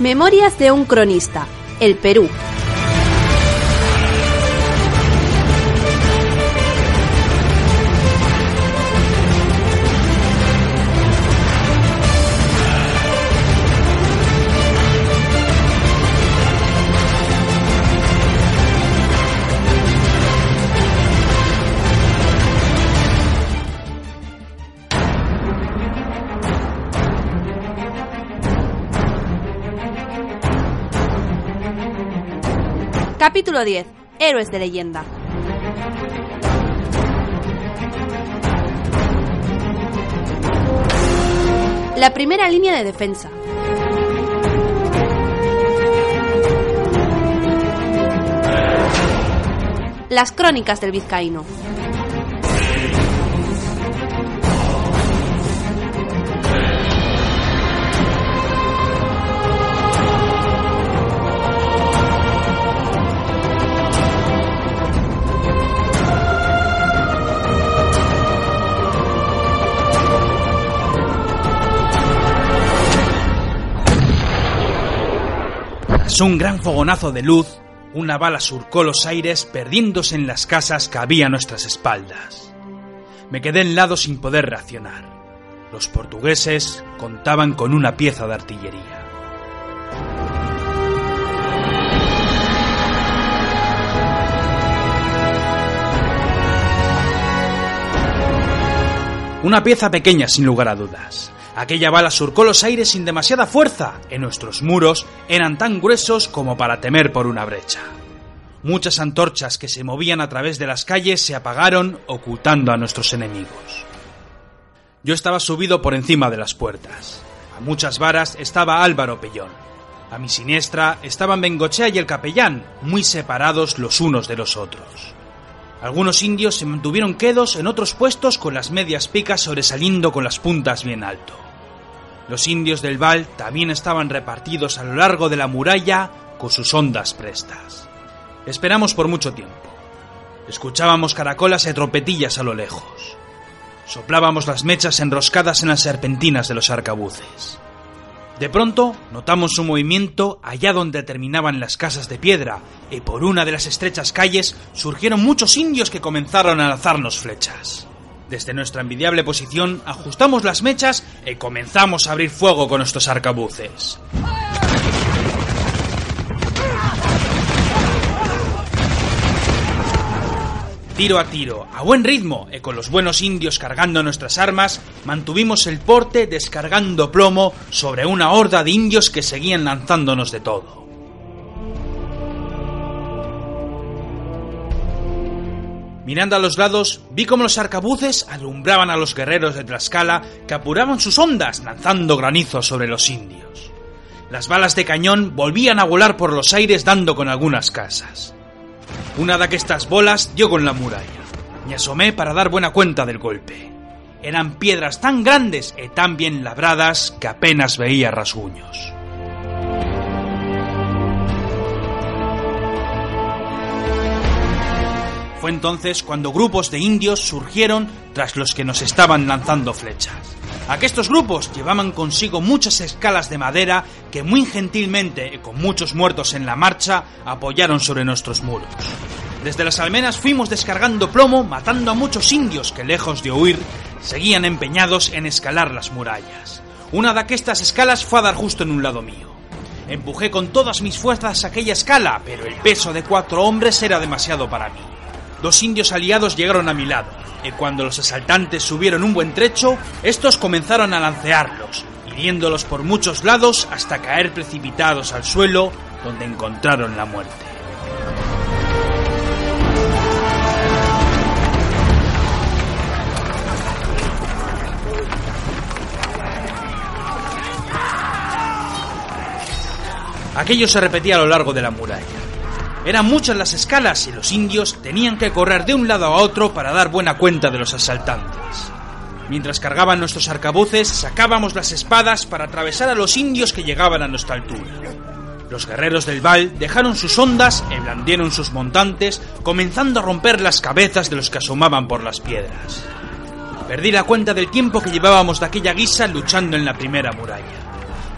Memorias de un cronista, el Perú. Capítulo 10. Héroes de leyenda. La primera línea de defensa. Las crónicas del vizcaíno. Un gran fogonazo de luz, una bala surcó los aires perdiéndose en las casas que había a nuestras espaldas. Me quedé en lado sin poder reaccionar. Los portugueses contaban con una pieza de artillería. Una pieza pequeña sin lugar a dudas. Aquella bala surcó los aires sin demasiada fuerza. En nuestros muros eran tan gruesos como para temer por una brecha. Muchas antorchas que se movían a través de las calles se apagaron ocultando a nuestros enemigos. Yo estaba subido por encima de las puertas. A muchas varas estaba Álvaro Pellón. A mi siniestra estaban Bengochea y el capellán, muy separados los unos de los otros. Algunos indios se mantuvieron quedos en otros puestos con las medias picas sobresaliendo con las puntas bien alto. Los indios del Val también estaban repartidos a lo largo de la muralla con sus ondas prestas. Esperamos por mucho tiempo. Escuchábamos caracolas y trompetillas a lo lejos. Soplábamos las mechas enroscadas en las serpentinas de los arcabuces. De pronto notamos un movimiento allá donde terminaban las casas de piedra, y por una de las estrechas calles surgieron muchos indios que comenzaron a lanzarnos flechas. Desde nuestra envidiable posición ajustamos las mechas y comenzamos a abrir fuego con nuestros arcabuces. Tiro a tiro, a buen ritmo, y con los buenos indios cargando nuestras armas, mantuvimos el porte descargando plomo sobre una horda de indios que seguían lanzándonos de todo. Mirando a los lados, vi como los arcabuces alumbraban a los guerreros de Tlaxcala que apuraban sus ondas lanzando granizo sobre los indios. Las balas de cañón volvían a volar por los aires dando con algunas casas. Una de estas bolas dio con la muralla. Me asomé para dar buena cuenta del golpe. Eran piedras tan grandes y tan bien labradas que apenas veía rasguños. Fue entonces cuando grupos de indios surgieron tras los que nos estaban lanzando flechas. Aquestos grupos llevaban consigo muchas escalas de madera que muy gentilmente y con muchos muertos en la marcha apoyaron sobre nuestros muros. Desde las almenas fuimos descargando plomo, matando a muchos indios que, lejos de huir, seguían empeñados en escalar las murallas. Una de aquestas escalas fue a dar justo en un lado mío. Empujé con todas mis fuerzas aquella escala, pero el peso de cuatro hombres era demasiado para mí. Dos indios aliados llegaron a mi lado, y cuando los asaltantes subieron un buen trecho, estos comenzaron a lancearlos, hiriéndolos por muchos lados hasta caer precipitados al suelo, donde encontraron la muerte. Aquello se repetía a lo largo de la muralla. Eran muchas las escalas y los indios tenían que correr de un lado a otro para dar buena cuenta de los asaltantes. Mientras cargaban nuestros arcabuces, sacábamos las espadas para atravesar a los indios que llegaban a nuestra altura. Los guerreros del Val dejaron sus ondas y blandieron sus montantes, comenzando a romper las cabezas de los que asomaban por las piedras. Perdí la cuenta del tiempo que llevábamos de aquella guisa luchando en la primera muralla.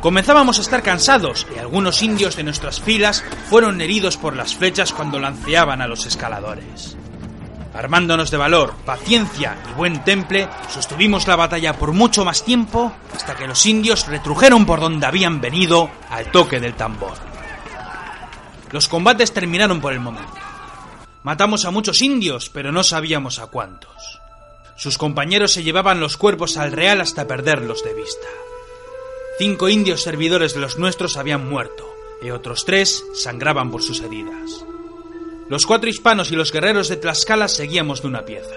Comenzábamos a estar cansados y algunos indios de nuestras filas fueron heridos por las flechas cuando lanceaban a los escaladores. Armándonos de valor, paciencia y buen temple, sostuvimos la batalla por mucho más tiempo hasta que los indios retrujeron por donde habían venido al toque del tambor. Los combates terminaron por el momento. Matamos a muchos indios, pero no sabíamos a cuántos. Sus compañeros se llevaban los cuerpos al real hasta perderlos de vista. Cinco indios servidores de los nuestros habían muerto, y otros tres sangraban por sus heridas. Los cuatro hispanos y los guerreros de Tlaxcala seguíamos de una pieza.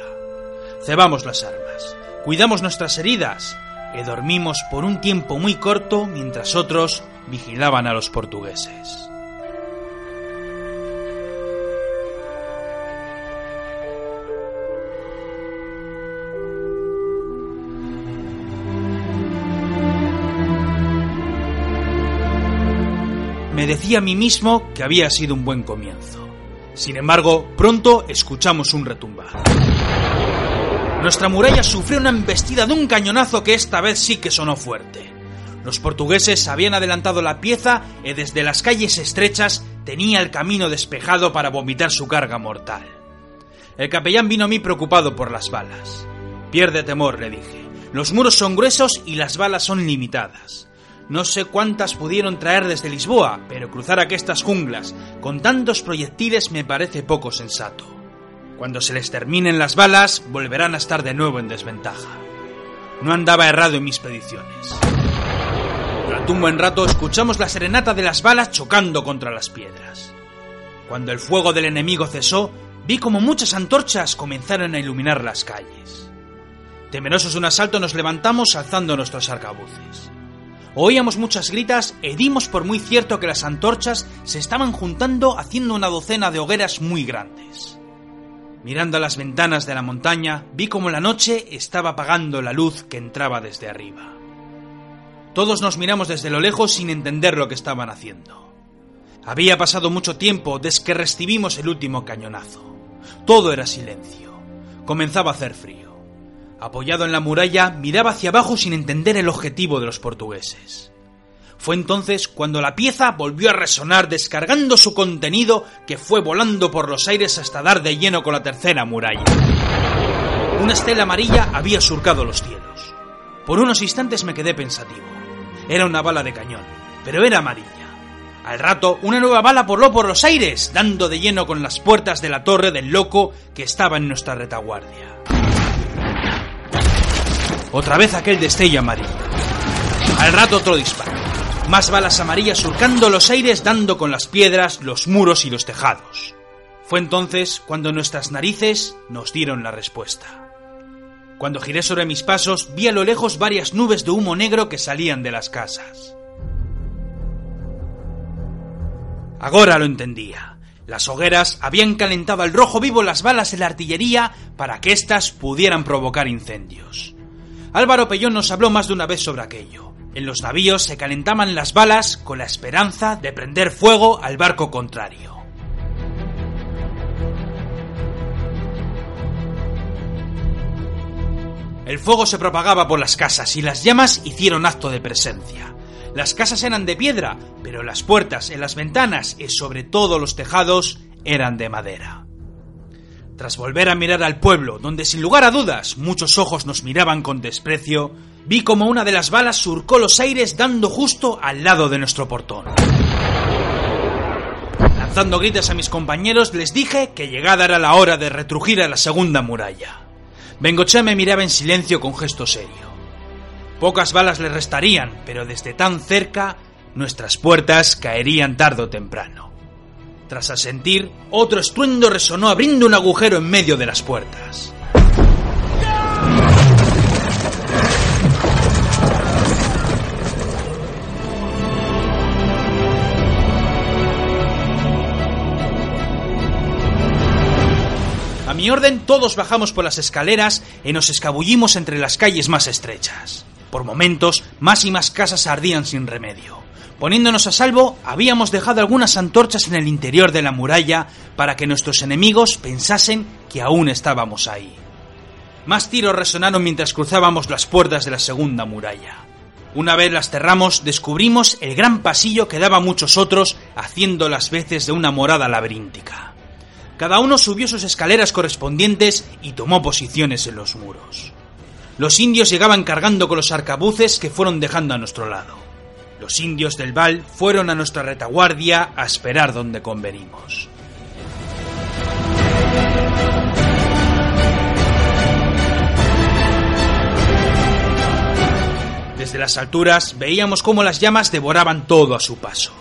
Cebamos las armas, cuidamos nuestras heridas y dormimos por un tiempo muy corto mientras otros vigilaban a los portugueses. Decía a mí mismo que había sido un buen comienzo. Sin embargo, pronto escuchamos un retumbar. Nuestra muralla sufrió una embestida de un cañonazo que esta vez sí que sonó fuerte. Los portugueses habían adelantado la pieza y desde las calles estrechas tenía el camino despejado para vomitar su carga mortal. El capellán vino a mí preocupado por las balas. Pierde temor, le dije. Los muros son gruesos y las balas son limitadas. No sé cuántas pudieron traer desde Lisboa, pero cruzar aquestas junglas con tantos proyectiles me parece poco sensato. Cuando se les terminen las balas, volverán a estar de nuevo en desventaja. No andaba errado en mis predicciones. Durante un buen rato escuchamos la serenata de las balas chocando contra las piedras. Cuando el fuego del enemigo cesó, vi como muchas antorchas comenzaron a iluminar las calles. Temerosos de un asalto nos levantamos alzando nuestros arcabuces. Oíamos muchas gritas e dimos por muy cierto que las antorchas se estaban juntando haciendo una docena de hogueras muy grandes. Mirando a las ventanas de la montaña, vi como la noche estaba apagando la luz que entraba desde arriba. Todos nos miramos desde lo lejos sin entender lo que estaban haciendo. Había pasado mucho tiempo desde que recibimos el último cañonazo. Todo era silencio. Comenzaba a hacer frío. Apoyado en la muralla, miraba hacia abajo sin entender el objetivo de los portugueses. Fue entonces cuando la pieza volvió a resonar descargando su contenido que fue volando por los aires hasta dar de lleno con la tercera muralla. Una estela amarilla había surcado los cielos. Por unos instantes me quedé pensativo. Era una bala de cañón, pero era amarilla. Al rato, una nueva bala voló por los aires, dando de lleno con las puertas de la torre del loco que estaba en nuestra retaguardia. Otra vez aquel destello amarillo. Al rato otro disparo. Más balas amarillas surcando los aires dando con las piedras, los muros y los tejados. Fue entonces cuando nuestras narices nos dieron la respuesta. Cuando giré sobre mis pasos vi a lo lejos varias nubes de humo negro que salían de las casas. Ahora lo entendía. Las hogueras habían calentado al rojo vivo las balas de la artillería para que éstas pudieran provocar incendios. Álvaro Pellón nos habló más de una vez sobre aquello. En los navíos se calentaban las balas con la esperanza de prender fuego al barco contrario. El fuego se propagaba por las casas y las llamas hicieron acto de presencia. Las casas eran de piedra, pero las puertas en las ventanas y sobre todo los tejados eran de madera. Tras volver a mirar al pueblo, donde sin lugar a dudas muchos ojos nos miraban con desprecio, vi como una de las balas surcó los aires dando justo al lado de nuestro portón. Lanzando gritos a mis compañeros, les dije que llegada era la hora de retrujir a la segunda muralla. Bengochea me miraba en silencio con gesto serio. Pocas balas le restarían, pero desde tan cerca nuestras puertas caerían tarde o temprano. Tras asentir, otro estruendo resonó abriendo un agujero en medio de las puertas. A mi orden, todos bajamos por las escaleras y nos escabullimos entre las calles más estrechas. Por momentos, más y más casas ardían sin remedio. Poniéndonos a salvo, habíamos dejado algunas antorchas en el interior de la muralla para que nuestros enemigos pensasen que aún estábamos ahí. Más tiros resonaron mientras cruzábamos las puertas de la segunda muralla. Una vez las cerramos, descubrimos el gran pasillo que daba a muchos otros, haciendo las veces de una morada laberíntica. Cada uno subió sus escaleras correspondientes y tomó posiciones en los muros. Los indios llegaban cargando con los arcabuces que fueron dejando a nuestro lado. Los indios del Val fueron a nuestra retaguardia a esperar donde convenimos. Desde las alturas veíamos cómo las llamas devoraban todo a su paso.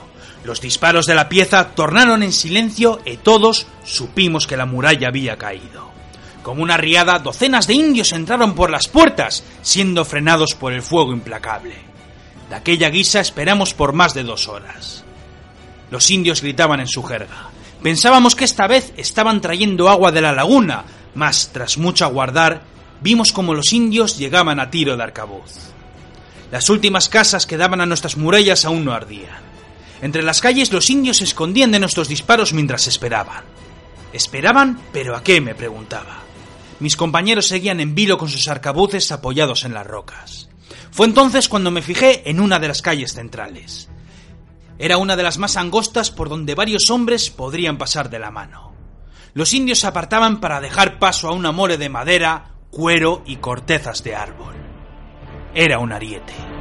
Los disparos de la pieza tornaron en silencio y todos supimos que la muralla había caído. Como una riada, docenas de indios entraron por las puertas, siendo frenados por el fuego implacable. Aquella guisa esperamos por más de dos horas. Los indios gritaban en su jerga. Pensábamos que esta vez estaban trayendo agua de la laguna, mas tras mucho aguardar, vimos como los indios llegaban a tiro de arcabuz. Las últimas casas que daban a nuestras murallas aún no ardían. Entre las calles los indios se escondían de nuestros disparos mientras esperaban. ¿Esperaban? ¿Pero a qué? me preguntaba. Mis compañeros seguían en vilo con sus arcabuces apoyados en las rocas. Fue entonces cuando me fijé en una de las calles centrales. Era una de las más angostas por donde varios hombres podrían pasar de la mano. Los indios se apartaban para dejar paso a una mole de madera, cuero y cortezas de árbol. Era un ariete.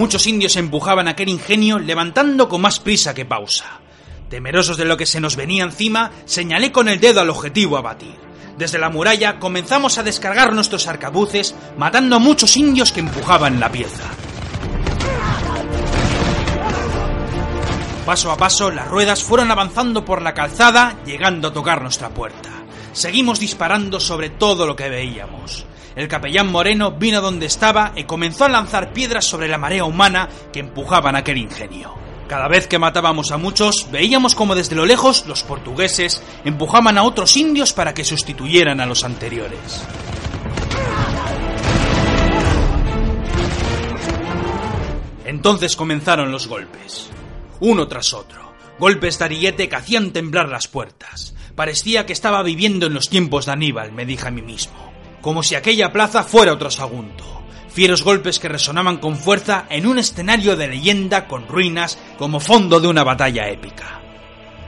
Muchos indios empujaban aquel ingenio levantando con más prisa que pausa. Temerosos de lo que se nos venía encima, señalé con el dedo al objetivo a batir. Desde la muralla comenzamos a descargar nuestros arcabuces, matando a muchos indios que empujaban la pieza. Paso a paso, las ruedas fueron avanzando por la calzada, llegando a tocar nuestra puerta. Seguimos disparando sobre todo lo que veíamos. El capellán Moreno vino donde estaba y comenzó a lanzar piedras sobre la marea humana que empujaban aquel ingenio. Cada vez que matábamos a muchos, veíamos como desde lo lejos los portugueses empujaban a otros indios para que sustituyeran a los anteriores. Entonces comenzaron los golpes, uno tras otro, golpes de ariete que hacían temblar las puertas. Parecía que estaba viviendo en los tiempos de Aníbal, me dije a mí mismo como si aquella plaza fuera otro Sagunto. Fieros golpes que resonaban con fuerza en un escenario de leyenda con ruinas como fondo de una batalla épica.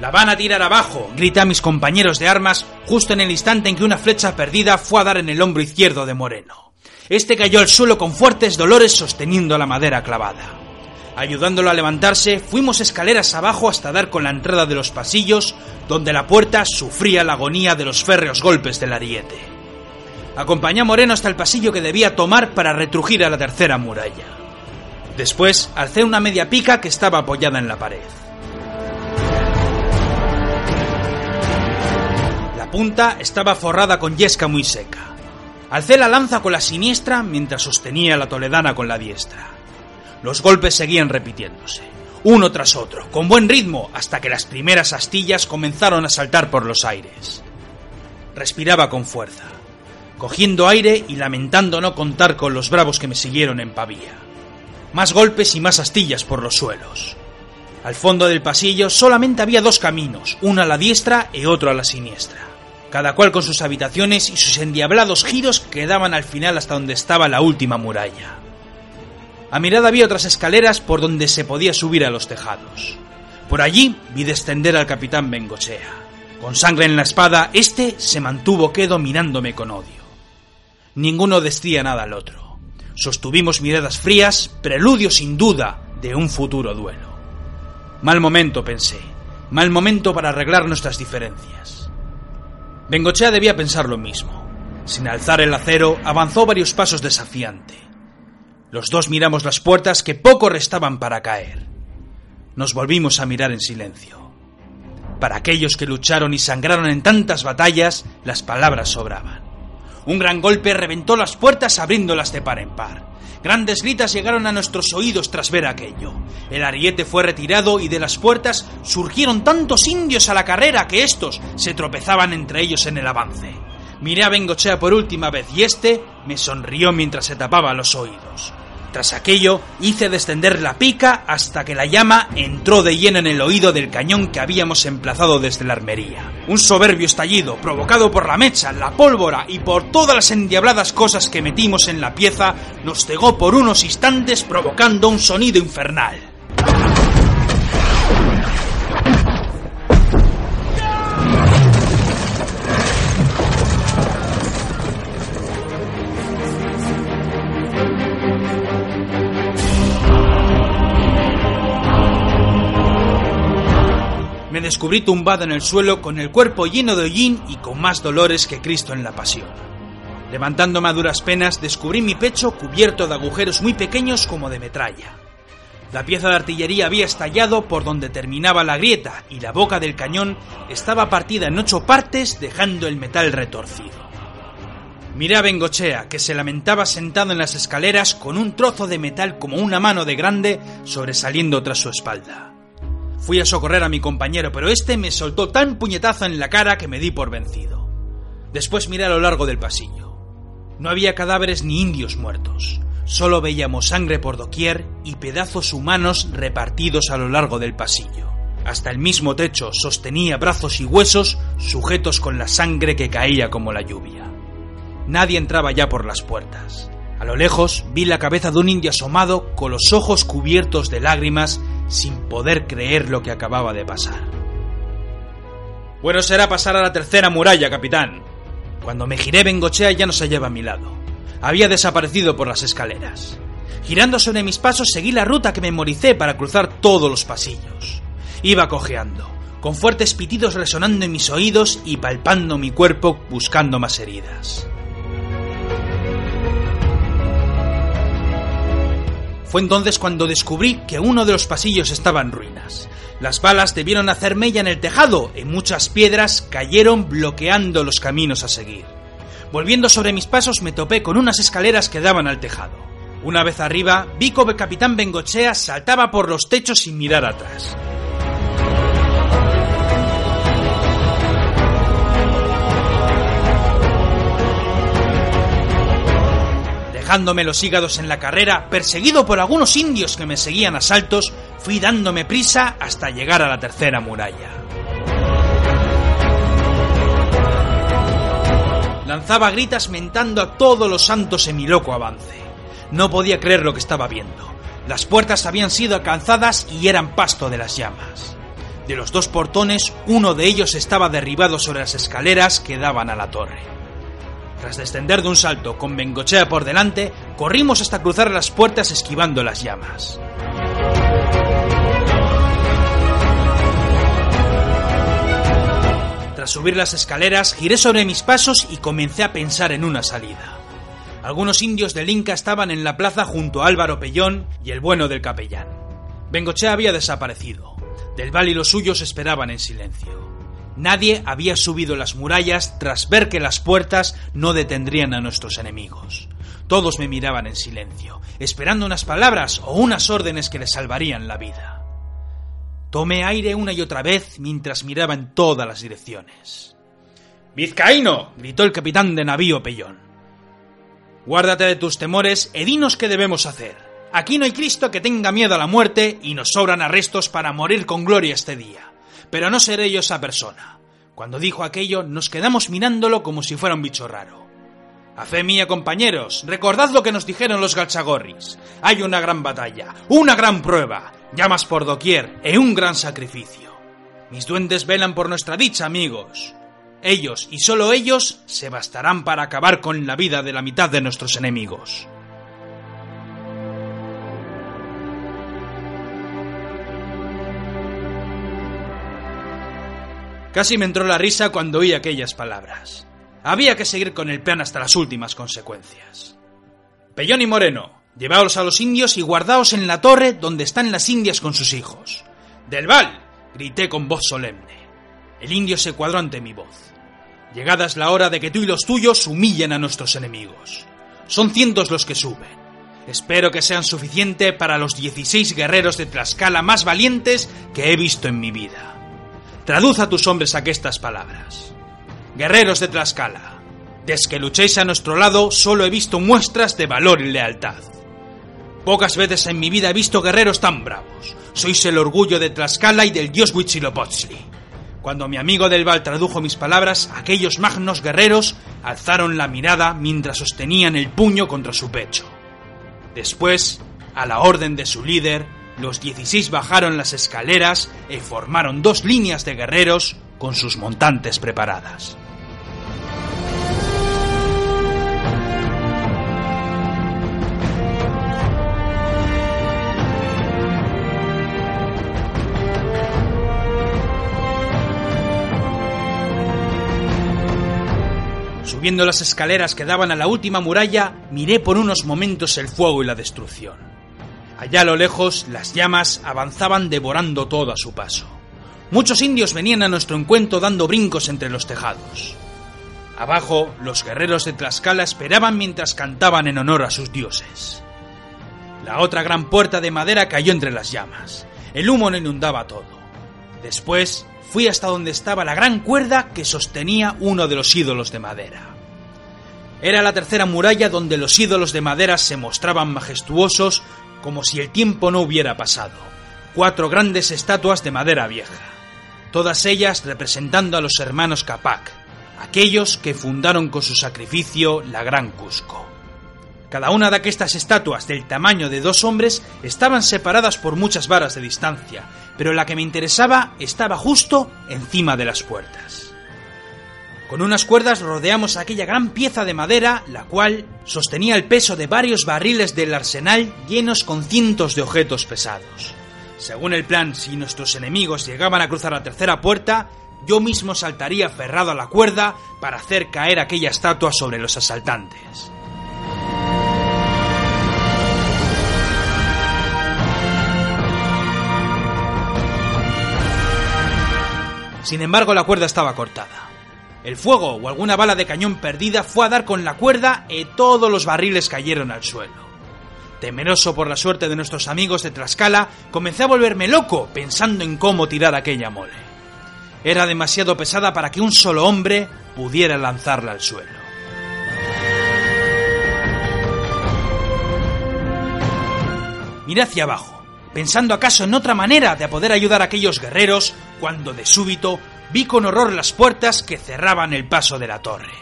La van a tirar abajo, grité a mis compañeros de armas justo en el instante en que una flecha perdida fue a dar en el hombro izquierdo de Moreno. Este cayó al suelo con fuertes dolores sosteniendo la madera clavada. Ayudándolo a levantarse, fuimos escaleras abajo hasta dar con la entrada de los pasillos, donde la puerta sufría la agonía de los férreos golpes del ariete. Acompañé a Moreno hasta el pasillo que debía tomar para retrujir a la tercera muralla. Después alcé una media pica que estaba apoyada en la pared. La punta estaba forrada con yesca muy seca. Alcé la lanza con la siniestra mientras sostenía la toledana con la diestra. Los golpes seguían repitiéndose, uno tras otro, con buen ritmo, hasta que las primeras astillas comenzaron a saltar por los aires. Respiraba con fuerza cogiendo aire y lamentando no contar con los bravos que me siguieron en Pavía. Más golpes y más astillas por los suelos. Al fondo del pasillo solamente había dos caminos, uno a la diestra y otro a la siniestra, cada cual con sus habitaciones y sus endiablados giros que daban al final hasta donde estaba la última muralla. A mirada había otras escaleras por donde se podía subir a los tejados. Por allí vi descender al capitán Bengochea. Con sangre en la espada, este se mantuvo quedo mirándome con odio. Ninguno decía nada al otro. Sostuvimos miradas frías, preludio sin duda de un futuro duelo. Mal momento, pensé. Mal momento para arreglar nuestras diferencias. Bengochea debía pensar lo mismo. Sin alzar el acero, avanzó varios pasos desafiante. Los dos miramos las puertas que poco restaban para caer. Nos volvimos a mirar en silencio. Para aquellos que lucharon y sangraron en tantas batallas, las palabras sobraban. Un gran golpe reventó las puertas abriéndolas de par en par. Grandes gritas llegaron a nuestros oídos tras ver aquello. El ariete fue retirado y de las puertas surgieron tantos indios a la carrera que estos se tropezaban entre ellos en el avance. Miré a Bengochea por última vez y este me sonrió mientras se tapaba los oídos. Tras aquello, hice descender la pica hasta que la llama entró de lleno en el oído del cañón que habíamos emplazado desde la armería. Un soberbio estallido, provocado por la mecha, la pólvora y por todas las endiabladas cosas que metimos en la pieza, nos cegó por unos instantes provocando un sonido infernal. Descubrí tumbado en el suelo con el cuerpo lleno de hollín y con más dolores que Cristo en la pasión. Levantándome a duras penas, descubrí mi pecho cubierto de agujeros muy pequeños como de metralla. La pieza de artillería había estallado por donde terminaba la grieta y la boca del cañón estaba partida en ocho partes dejando el metal retorcido. Miré a Bengochea, que se lamentaba sentado en las escaleras con un trozo de metal como una mano de grande sobresaliendo tras su espalda. Fui a socorrer a mi compañero, pero este me soltó tan puñetazo en la cara que me di por vencido. Después miré a lo largo del pasillo. No había cadáveres ni indios muertos. Solo veíamos sangre por doquier y pedazos humanos repartidos a lo largo del pasillo. Hasta el mismo techo sostenía brazos y huesos sujetos con la sangre que caía como la lluvia. Nadie entraba ya por las puertas. A lo lejos vi la cabeza de un indio asomado con los ojos cubiertos de lágrimas sin poder creer lo que acababa de pasar. Bueno será pasar a la tercera muralla, capitán. Cuando me giré, Bengochea ya no se hallaba a mi lado. Había desaparecido por las escaleras. Girando sobre mis pasos, seguí la ruta que memoricé para cruzar todos los pasillos. Iba cojeando, con fuertes pitidos resonando en mis oídos y palpando mi cuerpo buscando más heridas. Fue entonces cuando descubrí que uno de los pasillos estaba en ruinas. Las balas debieron hacer mella en el tejado y muchas piedras cayeron bloqueando los caminos a seguir. Volviendo sobre mis pasos me topé con unas escaleras que daban al tejado. Una vez arriba, vi como el capitán Bengochea saltaba por los techos sin mirar atrás. Dejándome los hígados en la carrera, perseguido por algunos indios que me seguían a saltos, fui dándome prisa hasta llegar a la tercera muralla. Lanzaba gritas mentando a todos los santos en mi loco avance. No podía creer lo que estaba viendo. Las puertas habían sido alcanzadas y eran pasto de las llamas. De los dos portones, uno de ellos estaba derribado sobre las escaleras que daban a la torre. Tras descender de un salto con Bengochea por delante, corrimos hasta cruzar las puertas esquivando las llamas. Tras subir las escaleras, giré sobre mis pasos y comencé a pensar en una salida. Algunos indios del Inca estaban en la plaza junto a Álvaro Pellón y el bueno del capellán. Bengochea había desaparecido. Del Val y los suyos esperaban en silencio. Nadie había subido las murallas tras ver que las puertas no detendrían a nuestros enemigos. Todos me miraban en silencio, esperando unas palabras o unas órdenes que les salvarían la vida. Tomé aire una y otra vez mientras miraba en todas las direcciones. ¡Vizcaíno! gritó el capitán de navío Pellón. Guárdate de tus temores e dinos qué debemos hacer. Aquí no hay Cristo que tenga miedo a la muerte y nos sobran arrestos para morir con gloria este día pero no seré yo esa persona. Cuando dijo aquello, nos quedamos mirándolo como si fuera un bicho raro. A fe mía, compañeros, recordad lo que nos dijeron los galchagorris. Hay una gran batalla, una gran prueba, llamas por doquier e un gran sacrificio. Mis duendes velan por nuestra dicha, amigos. Ellos, y solo ellos, se bastarán para acabar con la vida de la mitad de nuestros enemigos. Casi me entró la risa cuando oí aquellas palabras. Había que seguir con el plan hasta las últimas consecuencias. Pellón y Moreno, llevaos a los indios y guardaos en la torre donde están las indias con sus hijos. Del Val, grité con voz solemne. El indio se cuadró ante mi voz. Llegada es la hora de que tú y los tuyos humillen a nuestros enemigos. Son cientos los que suben. Espero que sean suficiente para los 16 guerreros de Tlaxcala más valientes que he visto en mi vida. Traduz a tus hombres aquestas palabras. Guerreros de Tlaxcala, desde que luchéis a nuestro lado solo he visto muestras de valor y lealtad. Pocas veces en mi vida he visto guerreros tan bravos. Sois el orgullo de Tlaxcala y del dios Huitzilopochtli. Cuando mi amigo del Val tradujo mis palabras, aquellos magnos guerreros alzaron la mirada mientras sostenían el puño contra su pecho. Después, a la orden de su líder, los 16 bajaron las escaleras y formaron dos líneas de guerreros con sus montantes preparadas. Subiendo las escaleras que daban a la última muralla, miré por unos momentos el fuego y la destrucción. Allá a lo lejos, las llamas avanzaban devorando todo a su paso. Muchos indios venían a nuestro encuentro dando brincos entre los tejados. Abajo, los guerreros de Tlaxcala esperaban mientras cantaban en honor a sus dioses. La otra gran puerta de madera cayó entre las llamas. El humo no inundaba todo. Después, fui hasta donde estaba la gran cuerda que sostenía uno de los ídolos de madera. Era la tercera muralla donde los ídolos de madera se mostraban majestuosos como si el tiempo no hubiera pasado. Cuatro grandes estatuas de madera vieja, todas ellas representando a los hermanos Capac, aquellos que fundaron con su sacrificio la Gran Cusco. Cada una de estas estatuas del tamaño de dos hombres estaban separadas por muchas varas de distancia, pero la que me interesaba estaba justo encima de las puertas. Con unas cuerdas rodeamos aquella gran pieza de madera, la cual sostenía el peso de varios barriles del arsenal llenos con cientos de objetos pesados. Según el plan, si nuestros enemigos llegaban a cruzar la tercera puerta, yo mismo saltaría aferrado a la cuerda para hacer caer aquella estatua sobre los asaltantes. Sin embargo, la cuerda estaba cortada. El fuego o alguna bala de cañón perdida fue a dar con la cuerda y todos los barriles cayeron al suelo. Temeroso por la suerte de nuestros amigos de Tlaxcala, comencé a volverme loco pensando en cómo tirar aquella mole. Era demasiado pesada para que un solo hombre pudiera lanzarla al suelo. Miré hacia abajo, pensando acaso en otra manera de poder ayudar a aquellos guerreros, cuando de súbito vi con horror las puertas que cerraban el paso de la torre.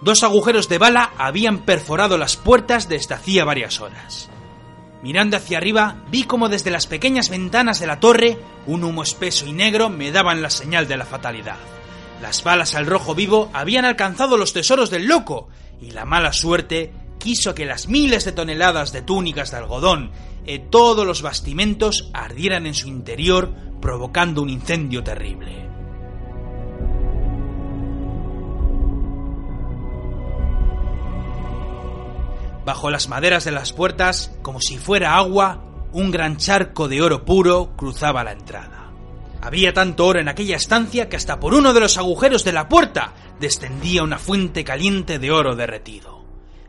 Dos agujeros de bala habían perforado las puertas desde hacía varias horas. Mirando hacia arriba, vi como desde las pequeñas ventanas de la torre un humo espeso y negro me daban la señal de la fatalidad. Las balas al rojo vivo habían alcanzado los tesoros del loco, y la mala suerte quiso que las miles de toneladas de túnicas de algodón y todos los bastimentos ardieran en su interior, provocando un incendio terrible. Bajo las maderas de las puertas, como si fuera agua, un gran charco de oro puro cruzaba la entrada. Había tanto oro en aquella estancia que hasta por uno de los agujeros de la puerta descendía una fuente caliente de oro derretido.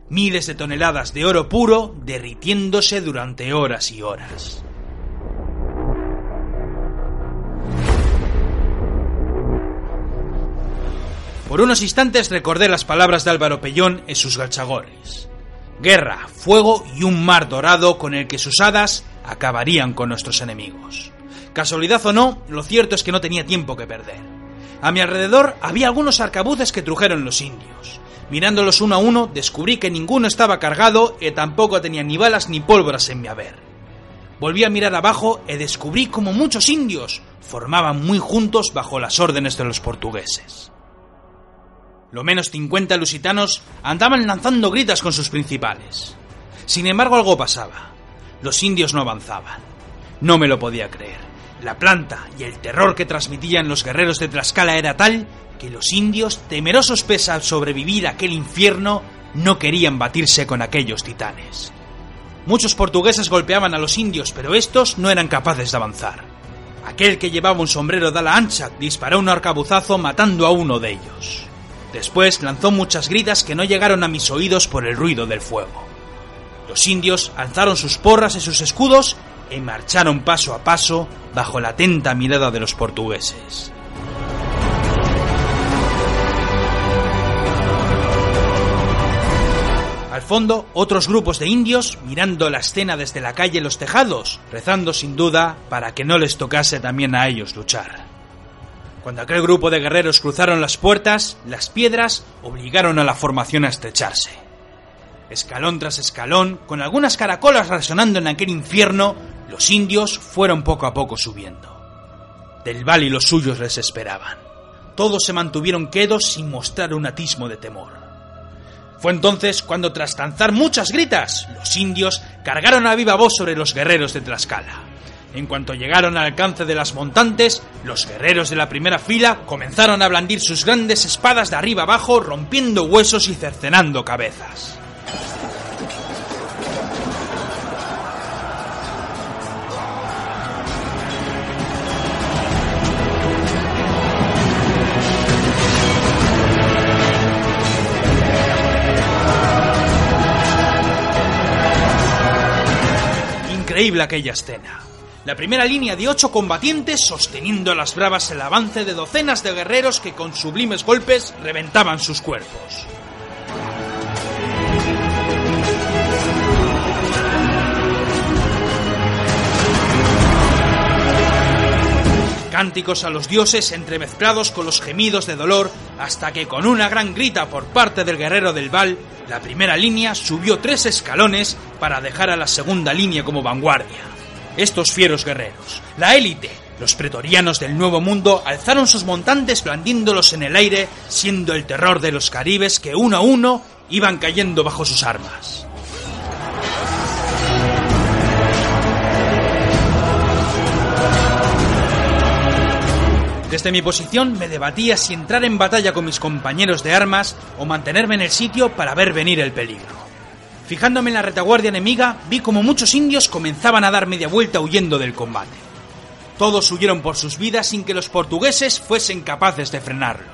Miles de toneladas de oro puro derritiéndose durante horas y horas. Por unos instantes recordé las palabras de Álvaro Pellón en sus galchagorres guerra, fuego y un mar dorado con el que sus hadas acabarían con nuestros enemigos. Casualidad o no, lo cierto es que no tenía tiempo que perder. A mi alrededor había algunos arcabuces que trujeron los indios. Mirándolos uno a uno, descubrí que ninguno estaba cargado y tampoco tenía ni balas ni pólvoras en mi haber. Volví a mirar abajo y descubrí como muchos indios formaban muy juntos bajo las órdenes de los portugueses. Lo menos 50 lusitanos andaban lanzando gritas con sus principales. Sin embargo, algo pasaba. Los indios no avanzaban. No me lo podía creer. La planta y el terror que transmitían los guerreros de Tlaxcala era tal que los indios, temerosos pese a sobrevivir a aquel infierno, no querían batirse con aquellos titanes. Muchos portugueses golpeaban a los indios, pero estos no eran capaces de avanzar. Aquel que llevaba un sombrero de ala ancha disparó un arcabuzazo matando a uno de ellos. Después lanzó muchas gritas que no llegaron a mis oídos por el ruido del fuego. Los indios alzaron sus porras y sus escudos y marcharon paso a paso bajo la atenta mirada de los portugueses. Al fondo, otros grupos de indios mirando la escena desde la calle Los Tejados, rezando sin duda para que no les tocase también a ellos luchar. Cuando aquel grupo de guerreros cruzaron las puertas, las piedras obligaron a la formación a estrecharse. Escalón tras escalón, con algunas caracolas resonando en aquel infierno, los indios fueron poco a poco subiendo. Del Val y los suyos les esperaban. Todos se mantuvieron quedos sin mostrar un atismo de temor. Fue entonces cuando, tras lanzar muchas gritas, los indios cargaron a viva voz sobre los guerreros de Tlaxcala. En cuanto llegaron al alcance de las montantes, los guerreros de la primera fila comenzaron a blandir sus grandes espadas de arriba abajo, rompiendo huesos y cercenando cabezas. Increíble aquella escena. La primera línea de ocho combatientes sosteniendo a las bravas el avance de docenas de guerreros que con sublimes golpes reventaban sus cuerpos. Cánticos a los dioses entremezclados con los gemidos de dolor hasta que con una gran grita por parte del guerrero del Val, la primera línea subió tres escalones para dejar a la segunda línea como vanguardia. Estos fieros guerreros, la élite, los pretorianos del Nuevo Mundo alzaron sus montantes blandiéndolos en el aire, siendo el terror de los caribes que uno a uno iban cayendo bajo sus armas. Desde mi posición me debatía si entrar en batalla con mis compañeros de armas o mantenerme en el sitio para ver venir el peligro. Fijándome en la retaguardia enemiga, vi como muchos indios comenzaban a dar media vuelta huyendo del combate. Todos huyeron por sus vidas sin que los portugueses fuesen capaces de frenarlos.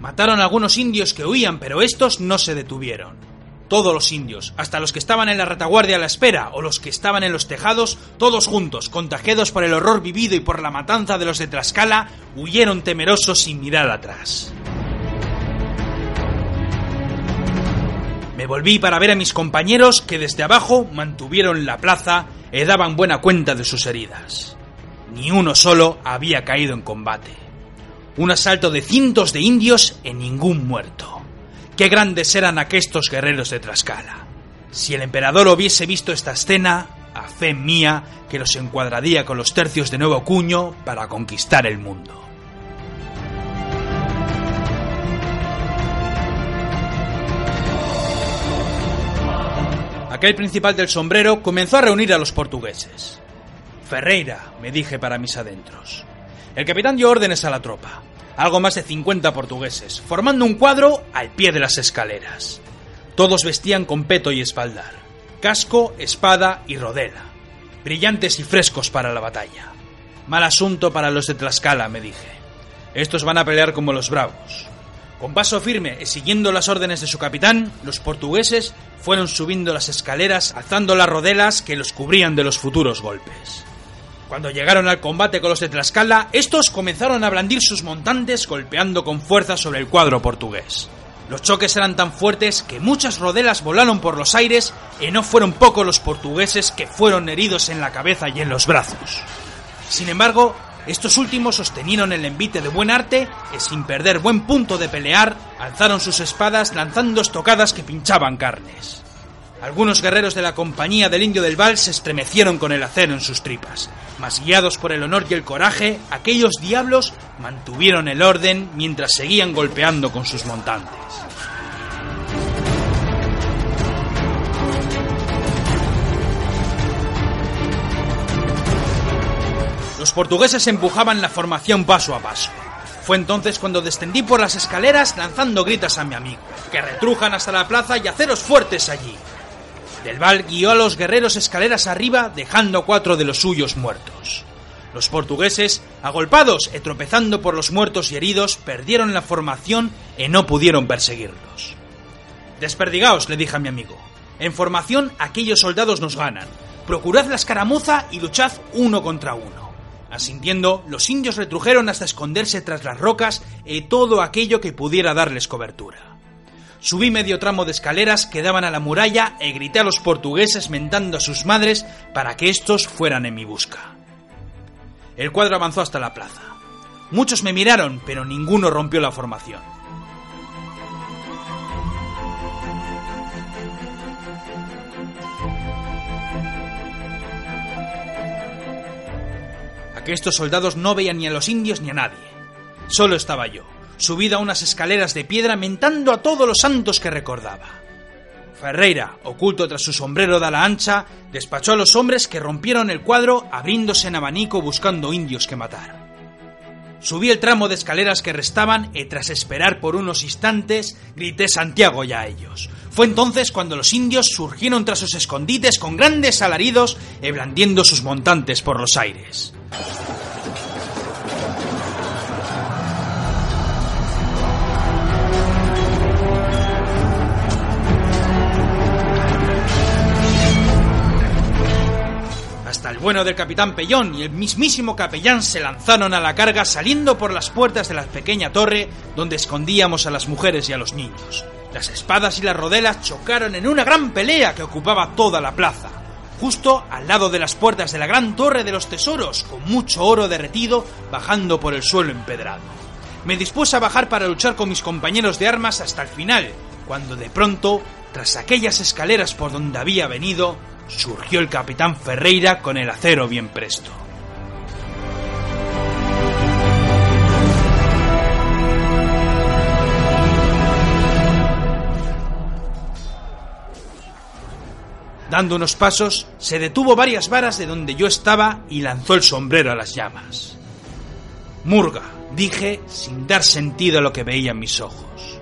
Mataron a algunos indios que huían, pero estos no se detuvieron. Todos los indios, hasta los que estaban en la retaguardia a la espera o los que estaban en los tejados, todos juntos, contagiados por el horror vivido y por la matanza de los de Tlaxcala, huyeron temerosos sin mirar atrás. Me volví para ver a mis compañeros que desde abajo mantuvieron la plaza y daban buena cuenta de sus heridas. Ni uno solo había caído en combate. Un asalto de cientos de indios y ningún muerto. Qué grandes eran aquestos guerreros de Tlaxcala. Si el emperador hubiese visto esta escena, a fe mía que los encuadraría con los tercios de nuevo cuño para conquistar el mundo. Aquel principal del sombrero comenzó a reunir a los portugueses. Ferreira, me dije para mis adentros. El capitán dio órdenes a la tropa algo más de 50 portugueses, formando un cuadro al pie de las escaleras. Todos vestían con peto y espaldar, casco, espada y rodela, brillantes y frescos para la batalla. Mal asunto para los de Tlaxcala, me dije. Estos van a pelear como los bravos. Con paso firme y siguiendo las órdenes de su capitán, los portugueses fueron subiendo las escaleras alzando las rodelas que los cubrían de los futuros golpes. Cuando llegaron al combate con los de Tlaxcala, estos comenzaron a blandir sus montantes golpeando con fuerza sobre el cuadro portugués. Los choques eran tan fuertes que muchas rodelas volaron por los aires y no fueron pocos los portugueses que fueron heridos en la cabeza y en los brazos. Sin embargo, estos últimos sostenieron el envite de buen arte y sin perder buen punto de pelear, alzaron sus espadas lanzando estocadas que pinchaban carnes. Algunos guerreros de la compañía del Indio del Val se estremecieron con el acero en sus tripas, mas guiados por el honor y el coraje, aquellos diablos mantuvieron el orden mientras seguían golpeando con sus montantes. Los portugueses empujaban la formación paso a paso. Fue entonces cuando descendí por las escaleras lanzando gritas a mi amigo, que retrujan hasta la plaza y aceros fuertes allí. Del Val guió a los guerreros escaleras arriba, dejando cuatro de los suyos muertos. Los portugueses, agolpados y tropezando por los muertos y heridos, perdieron la formación y no pudieron perseguirlos. Desperdigaos, le dije a mi amigo. En formación aquellos soldados nos ganan. Procurad la escaramuza y luchad uno contra uno. Asintiendo, los indios retrujeron hasta esconderse tras las rocas y todo aquello que pudiera darles cobertura. Subí medio tramo de escaleras que daban a la muralla y grité a los portugueses mentando a sus madres para que estos fueran en mi busca. El cuadro avanzó hasta la plaza. Muchos me miraron, pero ninguno rompió la formación. Aquestos soldados no veían ni a los indios ni a nadie. Solo estaba yo, subido a unas escaleras de piedra mentando a todos los santos que recordaba. Ferreira, oculto tras su sombrero de ala ancha, despachó a los hombres que rompieron el cuadro abriéndose en abanico buscando indios que matar. Subí el tramo de escaleras que restaban y tras esperar por unos instantes grité Santiago ya a ellos. Fue entonces cuando los indios surgieron tras sus escondites con grandes alaridos y blandiendo sus montantes por los aires. Hasta el bueno del capitán Pellón y el mismísimo capellán se lanzaron a la carga saliendo por las puertas de la pequeña torre donde escondíamos a las mujeres y a los niños. Las espadas y las rodelas chocaron en una gran pelea que ocupaba toda la plaza, justo al lado de las puertas de la gran torre de los tesoros, con mucho oro derretido bajando por el suelo empedrado. Me dispuse a bajar para luchar con mis compañeros de armas hasta el final, cuando de pronto, tras aquellas escaleras por donde había venido, surgió el capitán Ferreira con el acero bien presto. Dando unos pasos, se detuvo varias varas de donde yo estaba y lanzó el sombrero a las llamas. Murga, dije sin dar sentido a lo que veía en mis ojos.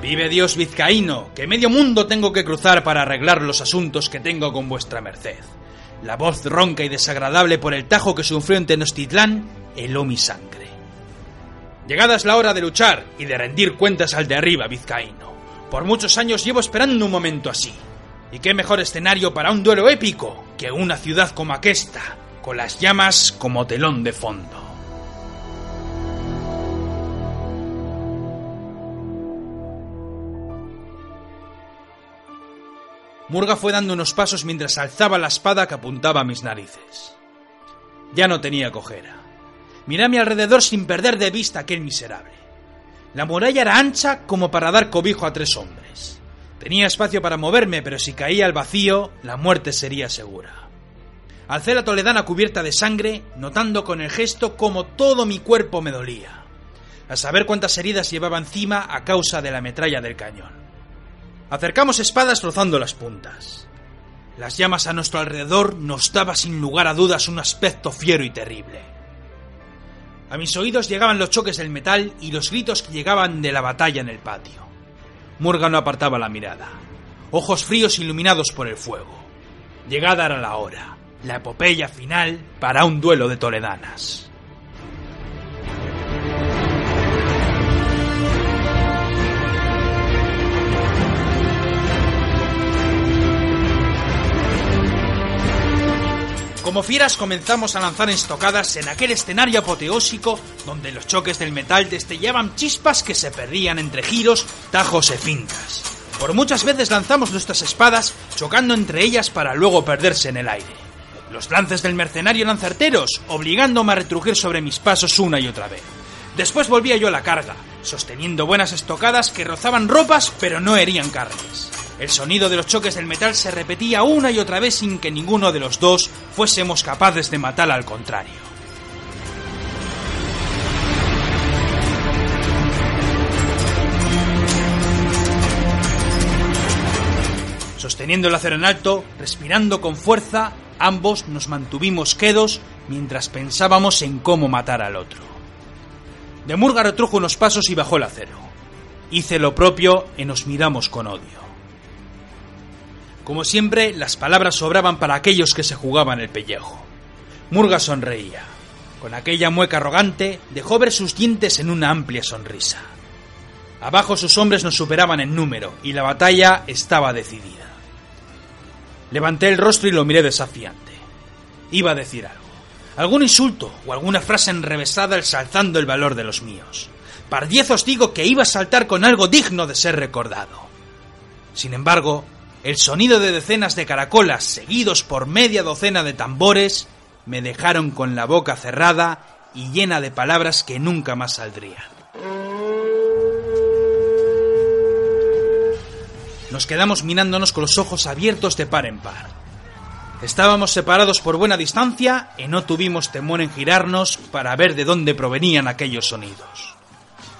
Vive Dios vizcaíno, que medio mundo tengo que cruzar para arreglar los asuntos que tengo con vuestra merced. La voz ronca y desagradable por el tajo que sufrió en Tenochtitlán heló mi sangre. Llegada es la hora de luchar y de rendir cuentas al de arriba, vizcaíno. Por muchos años llevo esperando un momento así. Y qué mejor escenario para un duelo épico que una ciudad como aquesta, con las llamas como telón de fondo. Murga fue dando unos pasos mientras alzaba la espada que apuntaba a mis narices. Ya no tenía cojera. Miré a mi alrededor sin perder de vista aquel miserable. La muralla era ancha como para dar cobijo a tres hombres. Tenía espacio para moverme, pero si caía al vacío, la muerte sería segura. Alcé la toledana cubierta de sangre, notando con el gesto como todo mi cuerpo me dolía, a saber cuántas heridas llevaba encima a causa de la metralla del cañón. Acercamos espadas rozando las puntas. Las llamas a nuestro alrededor nos daba sin lugar a dudas un aspecto fiero y terrible. A mis oídos llegaban los choques del metal y los gritos que llegaban de la batalla en el patio. Murga no apartaba la mirada. Ojos fríos iluminados por el fuego. Llegada era la hora. La epopeya final para un duelo de toledanas. Como fieras comenzamos a lanzar estocadas en aquel escenario apoteósico donde los choques del metal destellaban chispas que se perdían entre giros, tajos y fincas. Por muchas veces lanzamos nuestras espadas chocando entre ellas para luego perderse en el aire. Los lances del mercenario eran certeros, obligándome a retrugir sobre mis pasos una y otra vez. Después volvía yo a la carga, sosteniendo buenas estocadas que rozaban ropas pero no herían carnes. El sonido de los choques del metal se repetía una y otra vez sin que ninguno de los dos fuésemos capaces de matar al contrario. Sosteniendo el acero en alto, respirando con fuerza, ambos nos mantuvimos quedos mientras pensábamos en cómo matar al otro. De Murga retrujo unos pasos y bajó el acero. Hice lo propio y nos miramos con odio. Como siempre, las palabras sobraban para aquellos que se jugaban el pellejo. Murga sonreía. Con aquella mueca arrogante, dejó ver sus dientes en una amplia sonrisa. Abajo sus hombres nos superaban en número y la batalla estaba decidida. Levanté el rostro y lo miré desafiante. Iba a decir algo. Algún insulto o alguna frase enrevesada ensalzando el valor de los míos. Par diez os digo que iba a saltar con algo digno de ser recordado. Sin embargo, el sonido de decenas de caracolas seguidos por media docena de tambores me dejaron con la boca cerrada y llena de palabras que nunca más saldrían. Nos quedamos mirándonos con los ojos abiertos de par en par. Estábamos separados por buena distancia y no tuvimos temor en girarnos para ver de dónde provenían aquellos sonidos.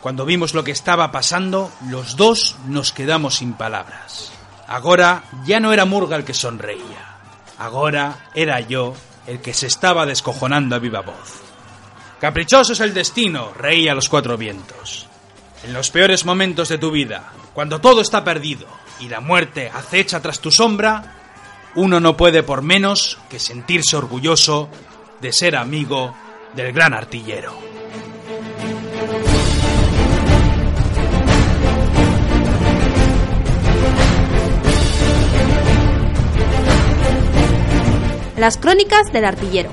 Cuando vimos lo que estaba pasando, los dos nos quedamos sin palabras. Ahora ya no era Murga el que sonreía. Ahora era yo el que se estaba descojonando a viva voz. Caprichoso es el destino, reía a los cuatro vientos. En los peores momentos de tu vida, cuando todo está perdido y la muerte acecha tras tu sombra, uno no puede por menos que sentirse orgulloso de ser amigo del gran artillero. Las crónicas del artillero.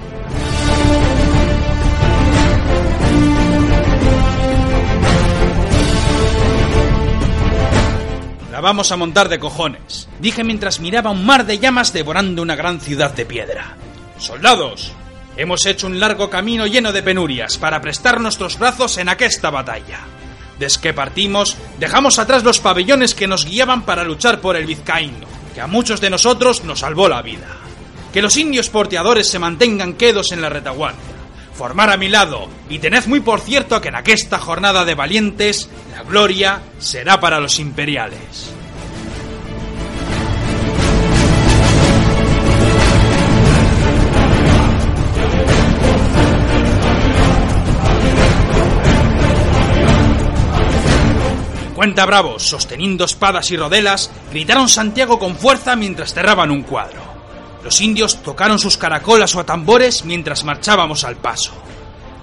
La vamos a montar de cojones, dije mientras miraba un mar de llamas devorando una gran ciudad de piedra. Soldados, hemos hecho un largo camino lleno de penurias para prestar nuestros brazos en aquesta batalla. Desde que partimos, dejamos atrás los pabellones que nos guiaban para luchar por el vizcaíno, que a muchos de nosotros nos salvó la vida. Que los indios porteadores se mantengan quedos en la retaguardia. Formar a mi lado, y tened muy por cierto que en aquesta jornada de valientes, la gloria será para los imperiales. Cincuenta bravos, sosteniendo espadas y rodelas, gritaron Santiago con fuerza mientras cerraban un cuadro. Los indios tocaron sus caracolas o tambores mientras marchábamos al paso.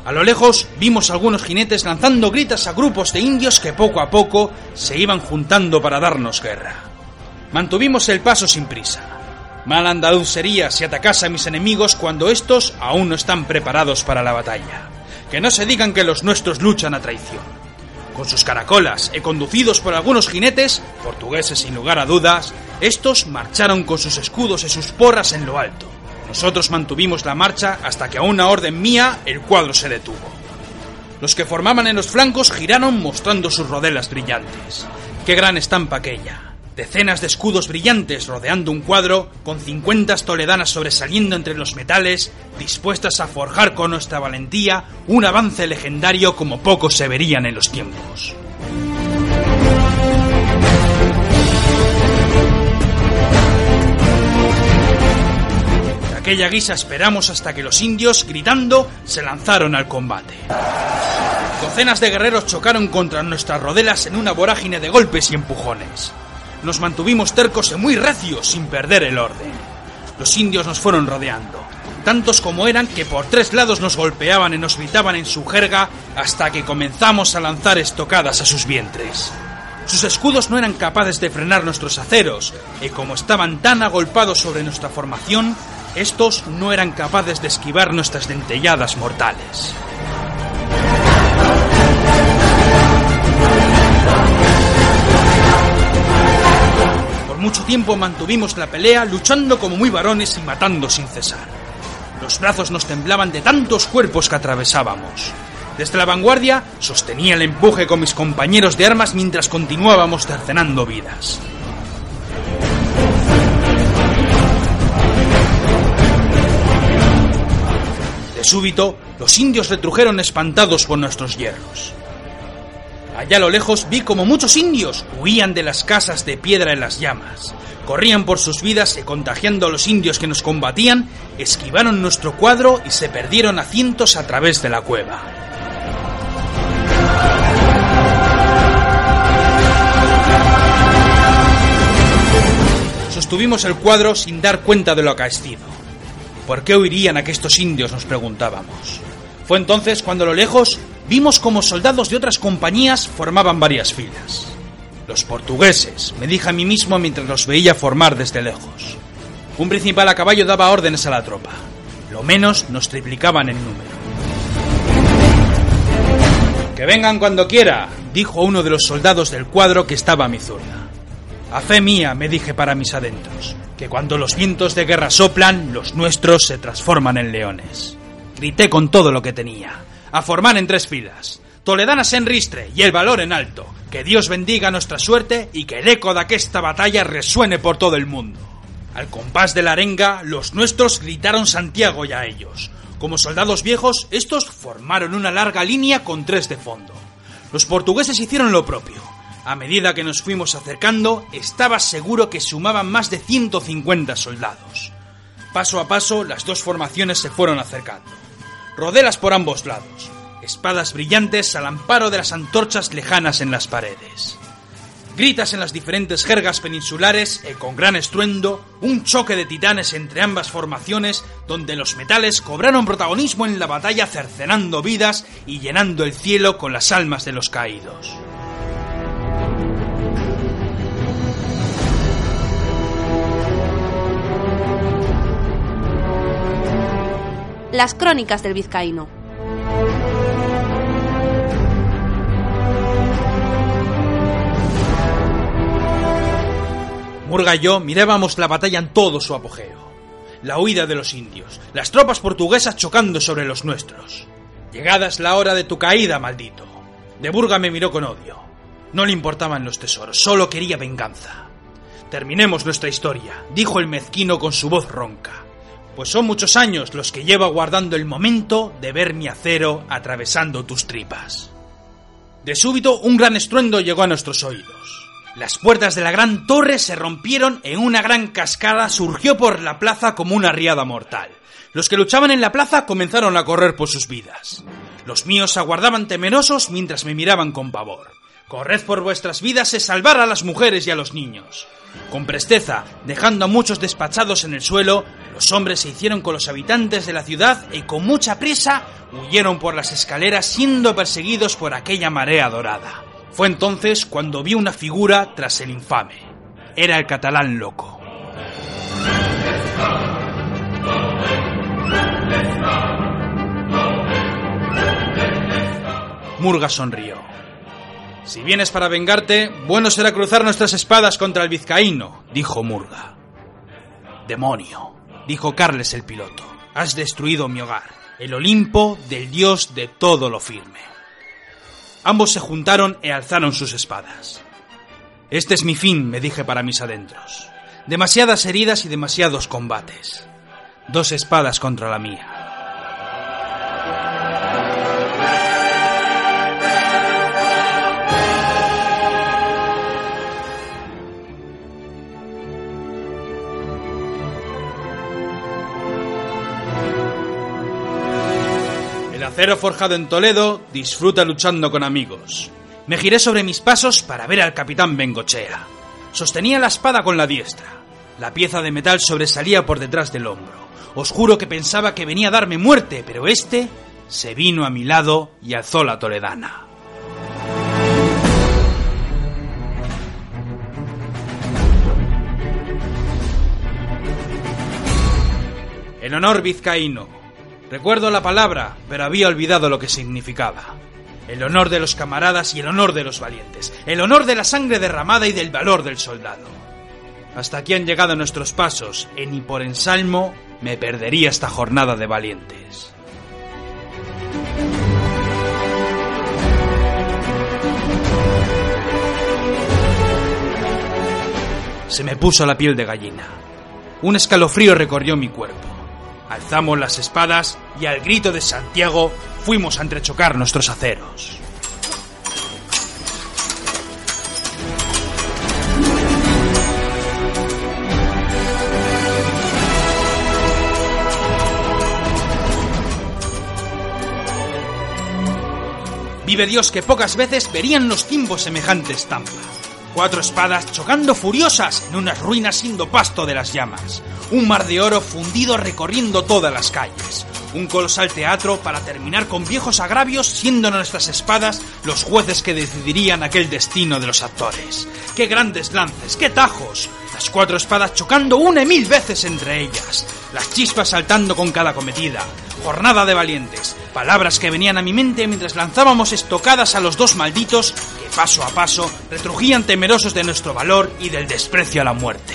A lo lejos vimos algunos jinetes lanzando gritas a grupos de indios que poco a poco se iban juntando para darnos guerra. Mantuvimos el paso sin prisa. Mal andaluz sería si atacase a mis enemigos cuando estos aún no están preparados para la batalla. Que no se digan que los nuestros luchan a traición con sus caracolas y conducidos por algunos jinetes, portugueses sin lugar a dudas, estos marcharon con sus escudos y sus porras en lo alto. Nosotros mantuvimos la marcha hasta que a una orden mía el cuadro se detuvo. Los que formaban en los flancos giraron mostrando sus rodelas brillantes. Qué gran estampa aquella. Decenas de escudos brillantes rodeando un cuadro, con cincuentas toledanas sobresaliendo entre los metales, dispuestas a forjar con nuestra valentía un avance legendario como pocos se verían en los tiempos. De aquella guisa esperamos hasta que los indios, gritando, se lanzaron al combate. Docenas de guerreros chocaron contra nuestras rodelas en una vorágine de golpes y empujones nos mantuvimos tercos y muy recios sin perder el orden. Los indios nos fueron rodeando, tantos como eran que por tres lados nos golpeaban y nos gritaban en su jerga hasta que comenzamos a lanzar estocadas a sus vientres. Sus escudos no eran capaces de frenar nuestros aceros, y como estaban tan agolpados sobre nuestra formación, estos no eran capaces de esquivar nuestras dentelladas mortales. Mucho tiempo mantuvimos la pelea luchando como muy varones y matando sin cesar. Los brazos nos temblaban de tantos cuerpos que atravesábamos. Desde la vanguardia sostenía el empuje con mis compañeros de armas mientras continuábamos cercenando vidas. De súbito, los indios retrujeron espantados por nuestros hierros. Allá a lo lejos vi como muchos indios huían de las casas de piedra en las llamas. Corrían por sus vidas y contagiando a los indios que nos combatían, esquivaron nuestro cuadro y se perdieron a cientos a través de la cueva. Sostuvimos el cuadro sin dar cuenta de lo acaecido. ¿Por qué huirían aquellos indios? nos preguntábamos. Fue entonces cuando a lo lejos vimos como soldados de otras compañías formaban varias filas. Los portugueses, me dije a mí mismo mientras los veía formar desde lejos. Un principal a caballo daba órdenes a la tropa. Lo menos nos triplicaban en número. Que vengan cuando quiera, dijo uno de los soldados del cuadro que estaba a mi zurda. A fe mía, me dije para mis adentros, que cuando los vientos de guerra soplan, los nuestros se transforman en leones. Grité con todo lo que tenía. A formar en tres filas. Toledanas en ristre y el valor en alto. Que Dios bendiga nuestra suerte y que el eco de aquesta batalla resuene por todo el mundo. Al compás de la arenga, los nuestros gritaron Santiago y a ellos. Como soldados viejos, estos formaron una larga línea con tres de fondo. Los portugueses hicieron lo propio. A medida que nos fuimos acercando, estaba seguro que sumaban más de 150 soldados. Paso a paso, las dos formaciones se fueron acercando. Rodelas por ambos lados, espadas brillantes al amparo de las antorchas lejanas en las paredes. Gritas en las diferentes jergas peninsulares y con gran estruendo, un choque de titanes entre ambas formaciones donde los metales cobraron protagonismo en la batalla cercenando vidas y llenando el cielo con las almas de los caídos. Las crónicas del vizcaíno. Murga y yo mirábamos la batalla en todo su apogeo. La huida de los indios, las tropas portuguesas chocando sobre los nuestros. Llegada es la hora de tu caída, maldito. De Burga me miró con odio. No le importaban los tesoros, solo quería venganza. Terminemos nuestra historia, dijo el mezquino con su voz ronca, pues son muchos años los que llevo guardando el momento de ver mi acero atravesando tus tripas. De súbito un gran estruendo llegó a nuestros oídos. Las puertas de la gran torre se rompieron en una gran cascada surgió por la plaza como una riada mortal. Los que luchaban en la plaza comenzaron a correr por sus vidas. Los míos aguardaban temerosos mientras me miraban con pavor. Corred por vuestras vidas y salvar a las mujeres y a los niños. Con presteza, dejando a muchos despachados en el suelo, los hombres se hicieron con los habitantes de la ciudad y con mucha prisa huyeron por las escaleras siendo perseguidos por aquella marea dorada. Fue entonces cuando vi una figura tras el infame. Era el catalán loco. Murga sonrió. Si vienes para vengarte, bueno será cruzar nuestras espadas contra el vizcaíno, dijo Murga. Demonio, dijo Carles el piloto, has destruido mi hogar, el Olimpo del dios de todo lo firme. Ambos se juntaron e alzaron sus espadas. Este es mi fin, me dije para mis adentros. Demasiadas heridas y demasiados combates. Dos espadas contra la mía. Acero forjado en Toledo disfruta luchando con amigos. Me giré sobre mis pasos para ver al capitán Bengochea. Sostenía la espada con la diestra. La pieza de metal sobresalía por detrás del hombro. Os juro que pensaba que venía a darme muerte, pero este se vino a mi lado y alzó la toledana. El honor vizcaíno. Recuerdo la palabra, pero había olvidado lo que significaba. El honor de los camaradas y el honor de los valientes. El honor de la sangre derramada y del valor del soldado. Hasta aquí han llegado nuestros pasos, y ni por ensalmo me perdería esta jornada de valientes. Se me puso la piel de gallina. Un escalofrío recorrió mi cuerpo. Alzamos las espadas y al grito de Santiago fuimos a entrechocar nuestros aceros. Vive Dios que pocas veces verían los timbos semejante estampa. Cuatro espadas chocando furiosas en unas ruinas siendo pasto de las llamas. Un mar de oro fundido recorriendo todas las calles. Un colosal teatro para terminar con viejos agravios siendo nuestras espadas los jueces que decidirían aquel destino de los actores. ¡Qué grandes lances! ¡Qué tajos! Las cuatro espadas chocando una mil veces entre ellas. Las chispas saltando con cada cometida. Jornada de valientes. Palabras que venían a mi mente mientras lanzábamos estocadas a los dos malditos que paso a paso retrujían temerosos de nuestro valor y del desprecio a la muerte.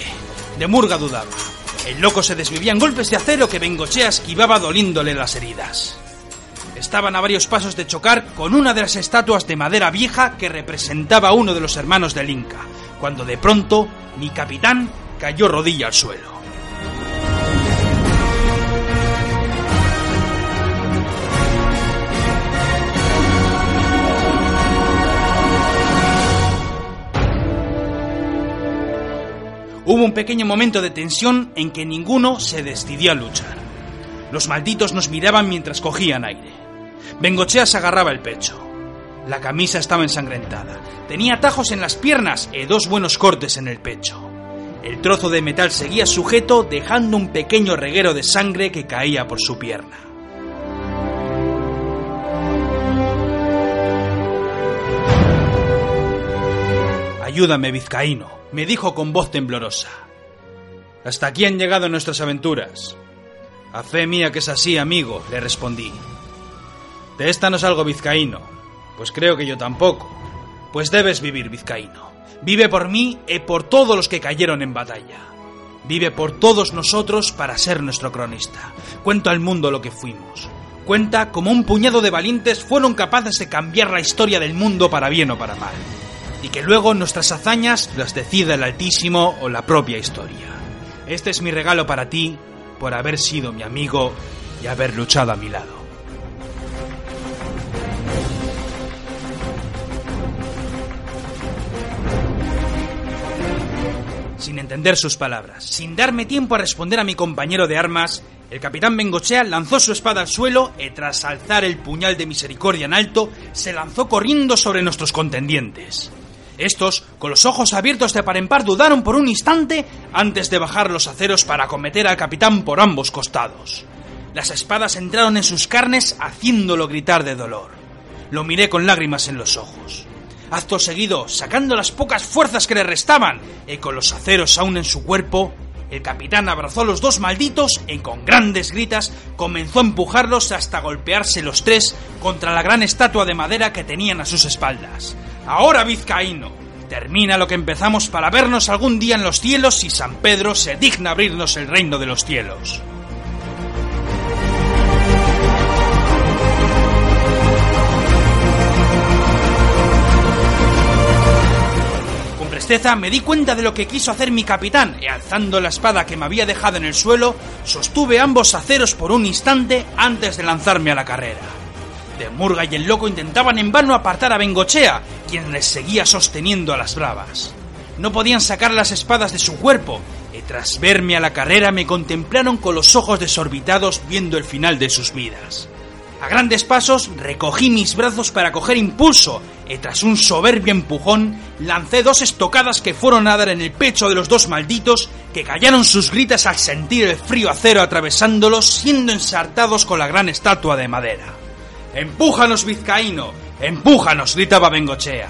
De Murga dudaba. El loco se desvivía en golpes de acero que Bengochea esquivaba doliéndole las heridas. Estaban a varios pasos de chocar con una de las estatuas de madera vieja que representaba a uno de los hermanos del Inca, cuando de pronto mi capitán cayó rodilla al suelo. Hubo un pequeño momento de tensión en que ninguno se decidió a luchar. Los malditos nos miraban mientras cogían aire. Bengochea se agarraba el pecho. La camisa estaba ensangrentada. Tenía atajos en las piernas y dos buenos cortes en el pecho. El trozo de metal seguía sujeto dejando un pequeño reguero de sangre que caía por su pierna. Ayúdame, vizcaíno, me dijo con voz temblorosa. Hasta aquí han llegado nuestras aventuras. A fe mía que es así, amigo, le respondí. De esta no salgo vizcaíno. Pues creo que yo tampoco. Pues debes vivir, vizcaíno. Vive por mí y por todos los que cayeron en batalla. Vive por todos nosotros para ser nuestro cronista. Cuento al mundo lo que fuimos. Cuenta cómo un puñado de valientes fueron capaces de cambiar la historia del mundo para bien o para mal. Y que luego nuestras hazañas las decida el Altísimo o la propia historia. Este es mi regalo para ti por haber sido mi amigo y haber luchado a mi lado. Sin entender sus palabras, sin darme tiempo a responder a mi compañero de armas, el capitán Bengochea lanzó su espada al suelo y tras alzar el puñal de misericordia en alto, se lanzó corriendo sobre nuestros contendientes. Estos, con los ojos abiertos de par en par, dudaron por un instante antes de bajar los aceros para acometer al capitán por ambos costados. Las espadas entraron en sus carnes haciéndolo gritar de dolor. Lo miré con lágrimas en los ojos. Acto seguido, sacando las pocas fuerzas que le restaban y con los aceros aún en su cuerpo, el capitán abrazó a los dos malditos y con grandes gritas comenzó a empujarlos hasta golpearse los tres contra la gran estatua de madera que tenían a sus espaldas. Ahora, vizcaíno, termina lo que empezamos para vernos algún día en los cielos si San Pedro se digna abrirnos el reino de los cielos. Con presteza me di cuenta de lo que quiso hacer mi capitán y alzando la espada que me había dejado en el suelo, sostuve ambos aceros por un instante antes de lanzarme a la carrera. De Murga y el loco intentaban en vano apartar a Bengochea, quien les seguía sosteniendo a las bravas. No podían sacar las espadas de su cuerpo, y tras verme a la carrera me contemplaron con los ojos desorbitados viendo el final de sus vidas. A grandes pasos recogí mis brazos para coger impulso y tras un soberbio empujón lancé dos estocadas que fueron a dar en el pecho de los dos malditos que callaron sus gritas al sentir el frío acero atravesándolos siendo ensartados con la gran estatua de madera. ¡Empújanos, vizcaíno! ¡Empújanos! gritaba Bengochea.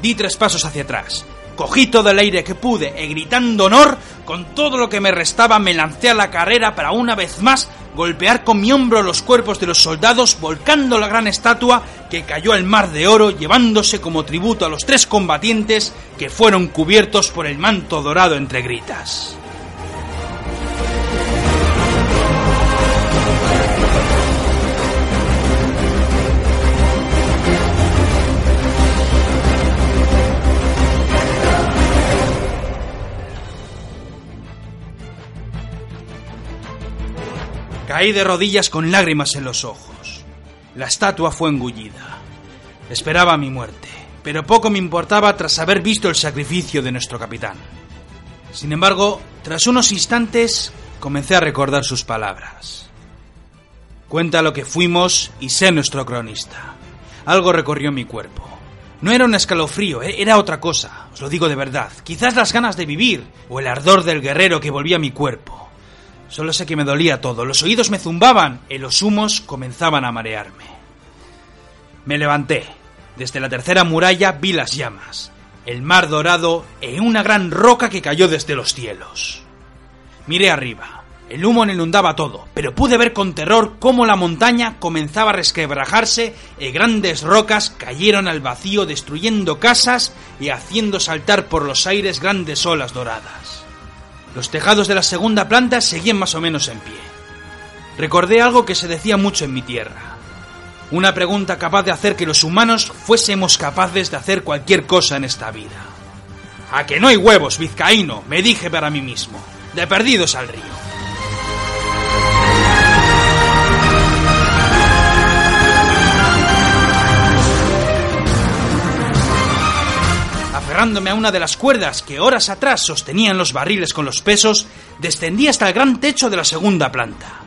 Di tres pasos hacia atrás. Cogí todo el aire que pude y gritando honor, con todo lo que me restaba me lancé a la carrera para una vez más golpear con mi hombro los cuerpos de los soldados, volcando la gran estatua que cayó al mar de oro, llevándose como tributo a los tres combatientes que fueron cubiertos por el manto dorado entre gritas. De rodillas con lágrimas en los ojos. La estatua fue engullida. Esperaba mi muerte, pero poco me importaba tras haber visto el sacrificio de nuestro capitán. Sin embargo, tras unos instantes, comencé a recordar sus palabras. Cuenta lo que fuimos y sé nuestro cronista. Algo recorrió mi cuerpo. No era un escalofrío, e- era otra cosa, os lo digo de verdad. Quizás las ganas de vivir o el ardor del guerrero que volvía a mi cuerpo. Solo sé que me dolía todo, los oídos me zumbaban y los humos comenzaban a marearme. Me levanté. Desde la tercera muralla vi las llamas, el mar dorado e una gran roca que cayó desde los cielos. Miré arriba. El humo inundaba todo, pero pude ver con terror cómo la montaña comenzaba a resquebrajarse y grandes rocas cayeron al vacío destruyendo casas y haciendo saltar por los aires grandes olas doradas. Los tejados de la segunda planta seguían más o menos en pie. Recordé algo que se decía mucho en mi tierra. Una pregunta capaz de hacer que los humanos fuésemos capaces de hacer cualquier cosa en esta vida. A que no hay huevos, vizcaíno, me dije para mí mismo. De perdidos al río. Aferrándome a una de las cuerdas que horas atrás sostenían los barriles con los pesos, descendí hasta el gran techo de la segunda planta.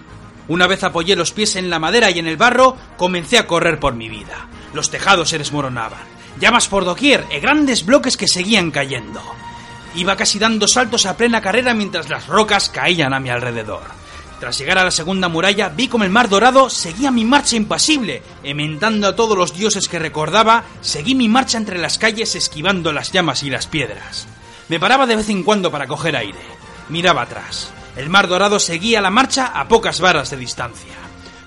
Una vez apoyé los pies en la madera y en el barro, comencé a correr por mi vida. Los tejados se desmoronaban, llamas por doquier y grandes bloques que seguían cayendo. Iba casi dando saltos a plena carrera mientras las rocas caían a mi alrededor. Tras llegar a la segunda muralla, vi como el mar dorado seguía mi marcha impasible. Ementando a todos los dioses que recordaba, seguí mi marcha entre las calles esquivando las llamas y las piedras. Me paraba de vez en cuando para coger aire. Miraba atrás. El mar dorado seguía la marcha a pocas varas de distancia.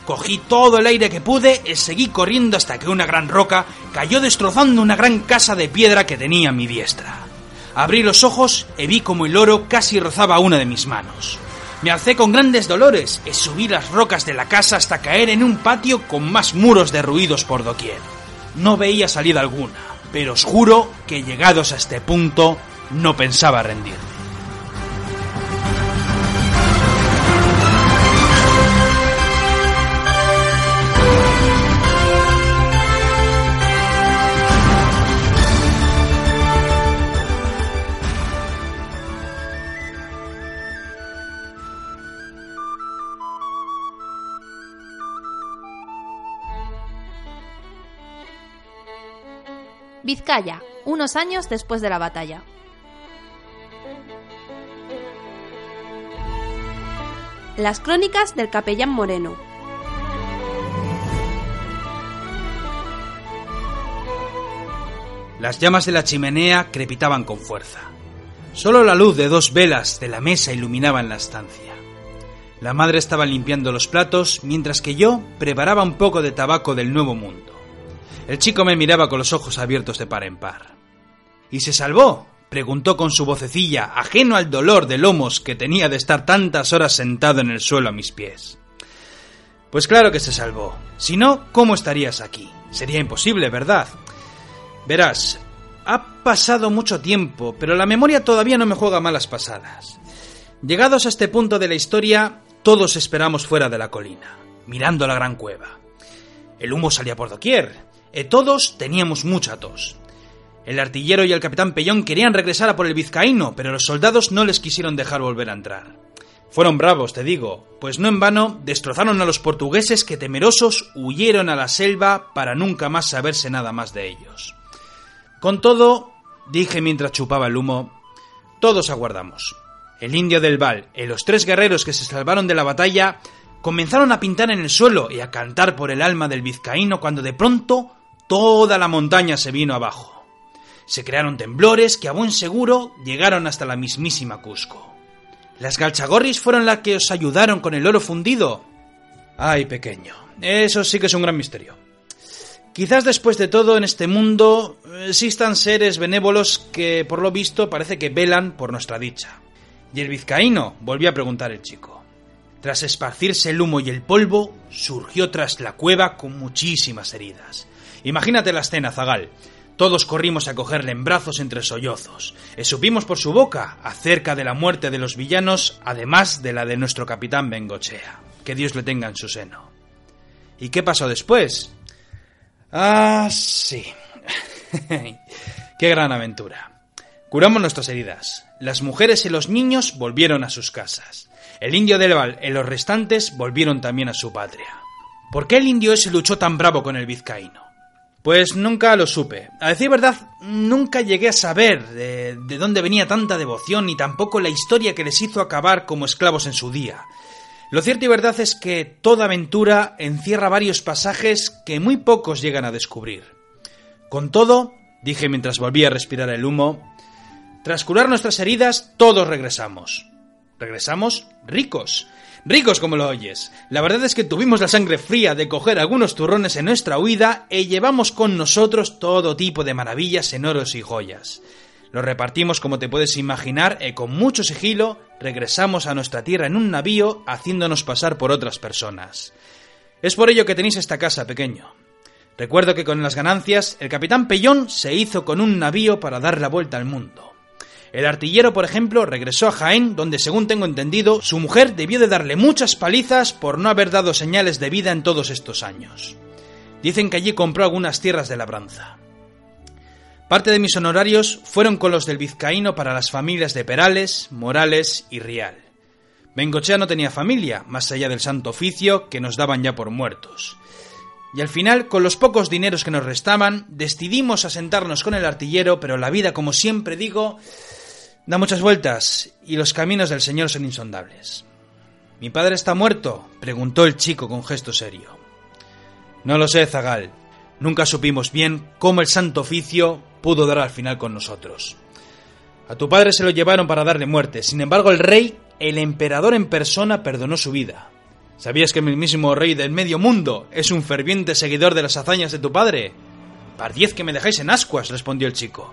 Cogí todo el aire que pude y seguí corriendo hasta que una gran roca cayó destrozando una gran casa de piedra que tenía a mi diestra. Abrí los ojos y vi como el oro casi rozaba una de mis manos. Me alcé con grandes dolores y subí las rocas de la casa hasta caer en un patio con más muros derruidos por doquier. No veía salida alguna, pero os juro que llegados a este punto no pensaba rendirme. Vizcaya, unos años después de la batalla. Las crónicas del capellán Moreno. Las llamas de la chimenea crepitaban con fuerza. Solo la luz de dos velas de la mesa iluminaba en la estancia. La madre estaba limpiando los platos mientras que yo preparaba un poco de tabaco del nuevo mundo. El chico me miraba con los ojos abiertos de par en par. ¿Y se salvó? preguntó con su vocecilla, ajeno al dolor de lomos que tenía de estar tantas horas sentado en el suelo a mis pies. Pues claro que se salvó. Si no, ¿cómo estarías aquí? Sería imposible, ¿verdad? Verás, ha pasado mucho tiempo, pero la memoria todavía no me juega malas pasadas. Llegados a este punto de la historia, todos esperamos fuera de la colina, mirando la gran cueva. El humo salía por doquier, todos teníamos mucha tos. El artillero y el capitán Pellón querían regresar a por el vizcaíno, pero los soldados no les quisieron dejar volver a entrar. Fueron bravos, te digo, pues no en vano destrozaron a los portugueses que temerosos huyeron a la selva para nunca más saberse nada más de ellos. Con todo, dije mientras chupaba el humo, todos aguardamos. El indio del Val y los tres guerreros que se salvaron de la batalla comenzaron a pintar en el suelo y a cantar por el alma del vizcaíno cuando de pronto Toda la montaña se vino abajo. Se crearon temblores que a buen seguro llegaron hasta la mismísima Cusco. ¿Las galchagorris fueron las que os ayudaron con el oro fundido? Ay, pequeño, eso sí que es un gran misterio. Quizás después de todo en este mundo existan seres benévolos que, por lo visto, parece que velan por nuestra dicha. ¿Y el vizcaíno? volvió a preguntar el chico. Tras esparcirse el humo y el polvo, surgió tras la cueva con muchísimas heridas. Imagínate la escena, Zagal. Todos corrimos a cogerle en brazos entre sollozos. E supimos por su boca acerca de la muerte de los villanos, además de la de nuestro capitán Bengochea. Que Dios le tenga en su seno. ¿Y qué pasó después? Ah, sí. qué gran aventura. Curamos nuestras heridas. Las mujeres y los niños volvieron a sus casas. El indio del Val y los restantes volvieron también a su patria. ¿Por qué el indio ese luchó tan bravo con el vizcaíno? Pues nunca lo supe. A decir verdad, nunca llegué a saber de, de, dónde venía tanta devoción ni tampoco la historia que les hizo acabar como esclavos en su día. Lo cierto y verdad es que toda aventura encierra varios pasajes que muy pocos llegan a descubrir. Con todo, dije mientras volvía a respirar el humo, tras curar nuestras heridas, todos regresamos. Regresamos ricos. Ricos como lo oyes. La verdad es que tuvimos la sangre fría de coger algunos turrones en nuestra huida y llevamos con nosotros todo tipo de maravillas en oros y joyas. Lo repartimos como te puedes imaginar y con mucho sigilo regresamos a nuestra tierra en un navío haciéndonos pasar por otras personas. Es por ello que tenéis esta casa, pequeño. Recuerdo que con las ganancias el capitán Pellón se hizo con un navío para dar la vuelta al mundo. El artillero, por ejemplo, regresó a Jaén, donde según tengo entendido, su mujer debió de darle muchas palizas por no haber dado señales de vida en todos estos años. Dicen que allí compró algunas tierras de labranza. Parte de mis honorarios fueron con los del vizcaíno para las familias de Perales, Morales y Rial. Bengochea no tenía familia, más allá del santo oficio que nos daban ya por muertos. Y al final, con los pocos dineros que nos restaban, decidimos asentarnos con el artillero, pero la vida, como siempre digo, da muchas vueltas y los caminos del Señor son insondables. ¿Mi padre está muerto? preguntó el chico con gesto serio. No lo sé, Zagal. Nunca supimos bien cómo el santo oficio pudo dar al final con nosotros. A tu padre se lo llevaron para darle muerte, sin embargo el rey, el emperador en persona, perdonó su vida. ¿Sabías que el mismísimo rey del medio mundo es un ferviente seguidor de las hazañas de tu padre? Pardiez que me dejáis en ascuas, respondió el chico.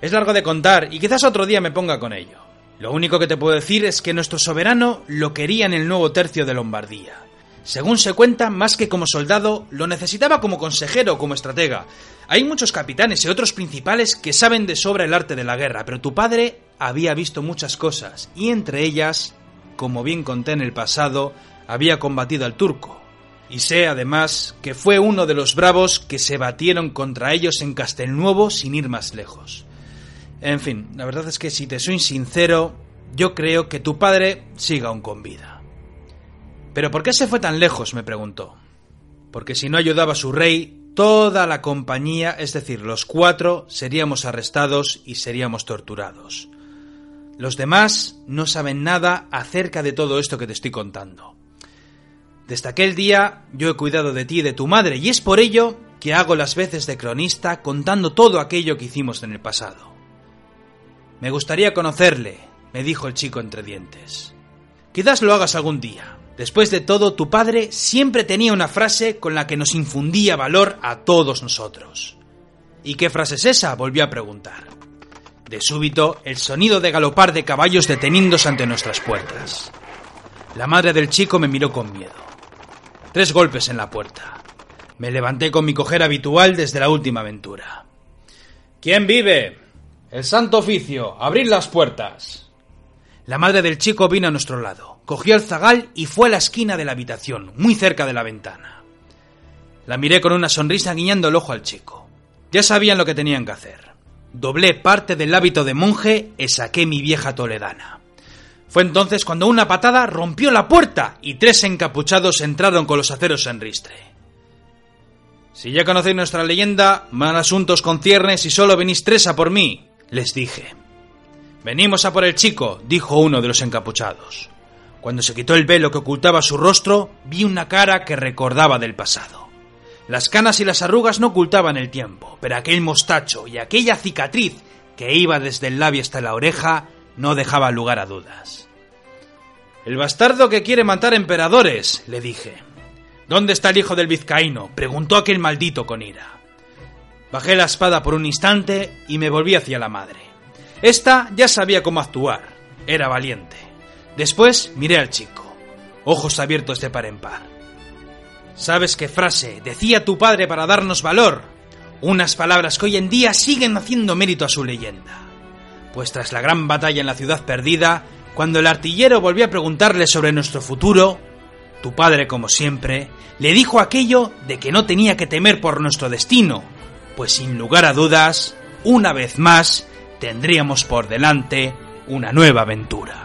Es largo de contar y quizás otro día me ponga con ello. Lo único que te puedo decir es que nuestro soberano lo quería en el nuevo tercio de Lombardía. Según se cuenta, más que como soldado, lo necesitaba como consejero o como estratega. Hay muchos capitanes y otros principales que saben de sobra el arte de la guerra, pero tu padre había visto muchas cosas, y entre ellas, como bien conté en el pasado, había combatido al turco. Y sé, además, que fue uno de los bravos que se batieron contra ellos en Castelnuovo sin ir más lejos. En fin, la verdad es que si te soy sincero, yo creo que tu padre siga aún con vida. ¿Pero por qué se fue tan lejos? me preguntó. Porque si no ayudaba a su rey, toda la compañía, es decir, los cuatro, seríamos arrestados y seríamos torturados. Los demás no saben nada acerca de todo esto que te estoy contando. Desde aquel día yo he cuidado de ti y de tu madre, y es por ello que hago las veces de cronista contando todo aquello que hicimos en el pasado. Me gustaría conocerle, me dijo el chico entre dientes. Quizás lo hagas algún día, Después de todo, tu padre siempre tenía una frase con la que nos infundía valor a todos nosotros. ¿Y qué frase es esa? volvió a preguntar. De súbito, el sonido de galopar de caballos deteniéndose ante nuestras puertas. La madre del chico me miró con miedo. Tres golpes en la puerta. Me levanté con mi coger habitual desde la última aventura. ¿Quién vive? El santo oficio. Abrid las puertas. La madre del chico vino a nuestro lado cogió el zagal y fue a la esquina de la habitación, muy cerca de la ventana. La miré con una sonrisa guiñando el ojo al chico. Ya sabían lo que tenían que hacer. Doblé parte del hábito de monje y saqué mi vieja toledana. Fue entonces cuando una patada rompió la puerta y tres encapuchados entraron con los aceros en ristre. Si ya conocéis nuestra leyenda, mal asuntos conciernes y solo venís tres a por mí, les dije. Venimos a por el chico, dijo uno de los encapuchados. Cuando se quitó el velo que ocultaba su rostro, vi una cara que recordaba del pasado. Las canas y las arrugas no ocultaban el tiempo, pero aquel mostacho y aquella cicatriz que iba desde el labio hasta la oreja no dejaba lugar a dudas. El bastardo que quiere matar emperadores, le dije. ¿Dónde está el hijo del vizcaíno? preguntó aquel maldito con ira. Bajé la espada por un instante y me volví hacia la madre. Esta ya sabía cómo actuar. Era valiente. Después miré al chico, ojos abiertos de par en par. ¿Sabes qué frase decía tu padre para darnos valor? Unas palabras que hoy en día siguen haciendo mérito a su leyenda. Pues tras la gran batalla en la ciudad perdida, cuando el artillero volvió a preguntarle sobre nuestro futuro, tu padre, como siempre, le dijo aquello de que no tenía que temer por nuestro destino, pues sin lugar a dudas, una vez más, tendríamos por delante una nueva aventura.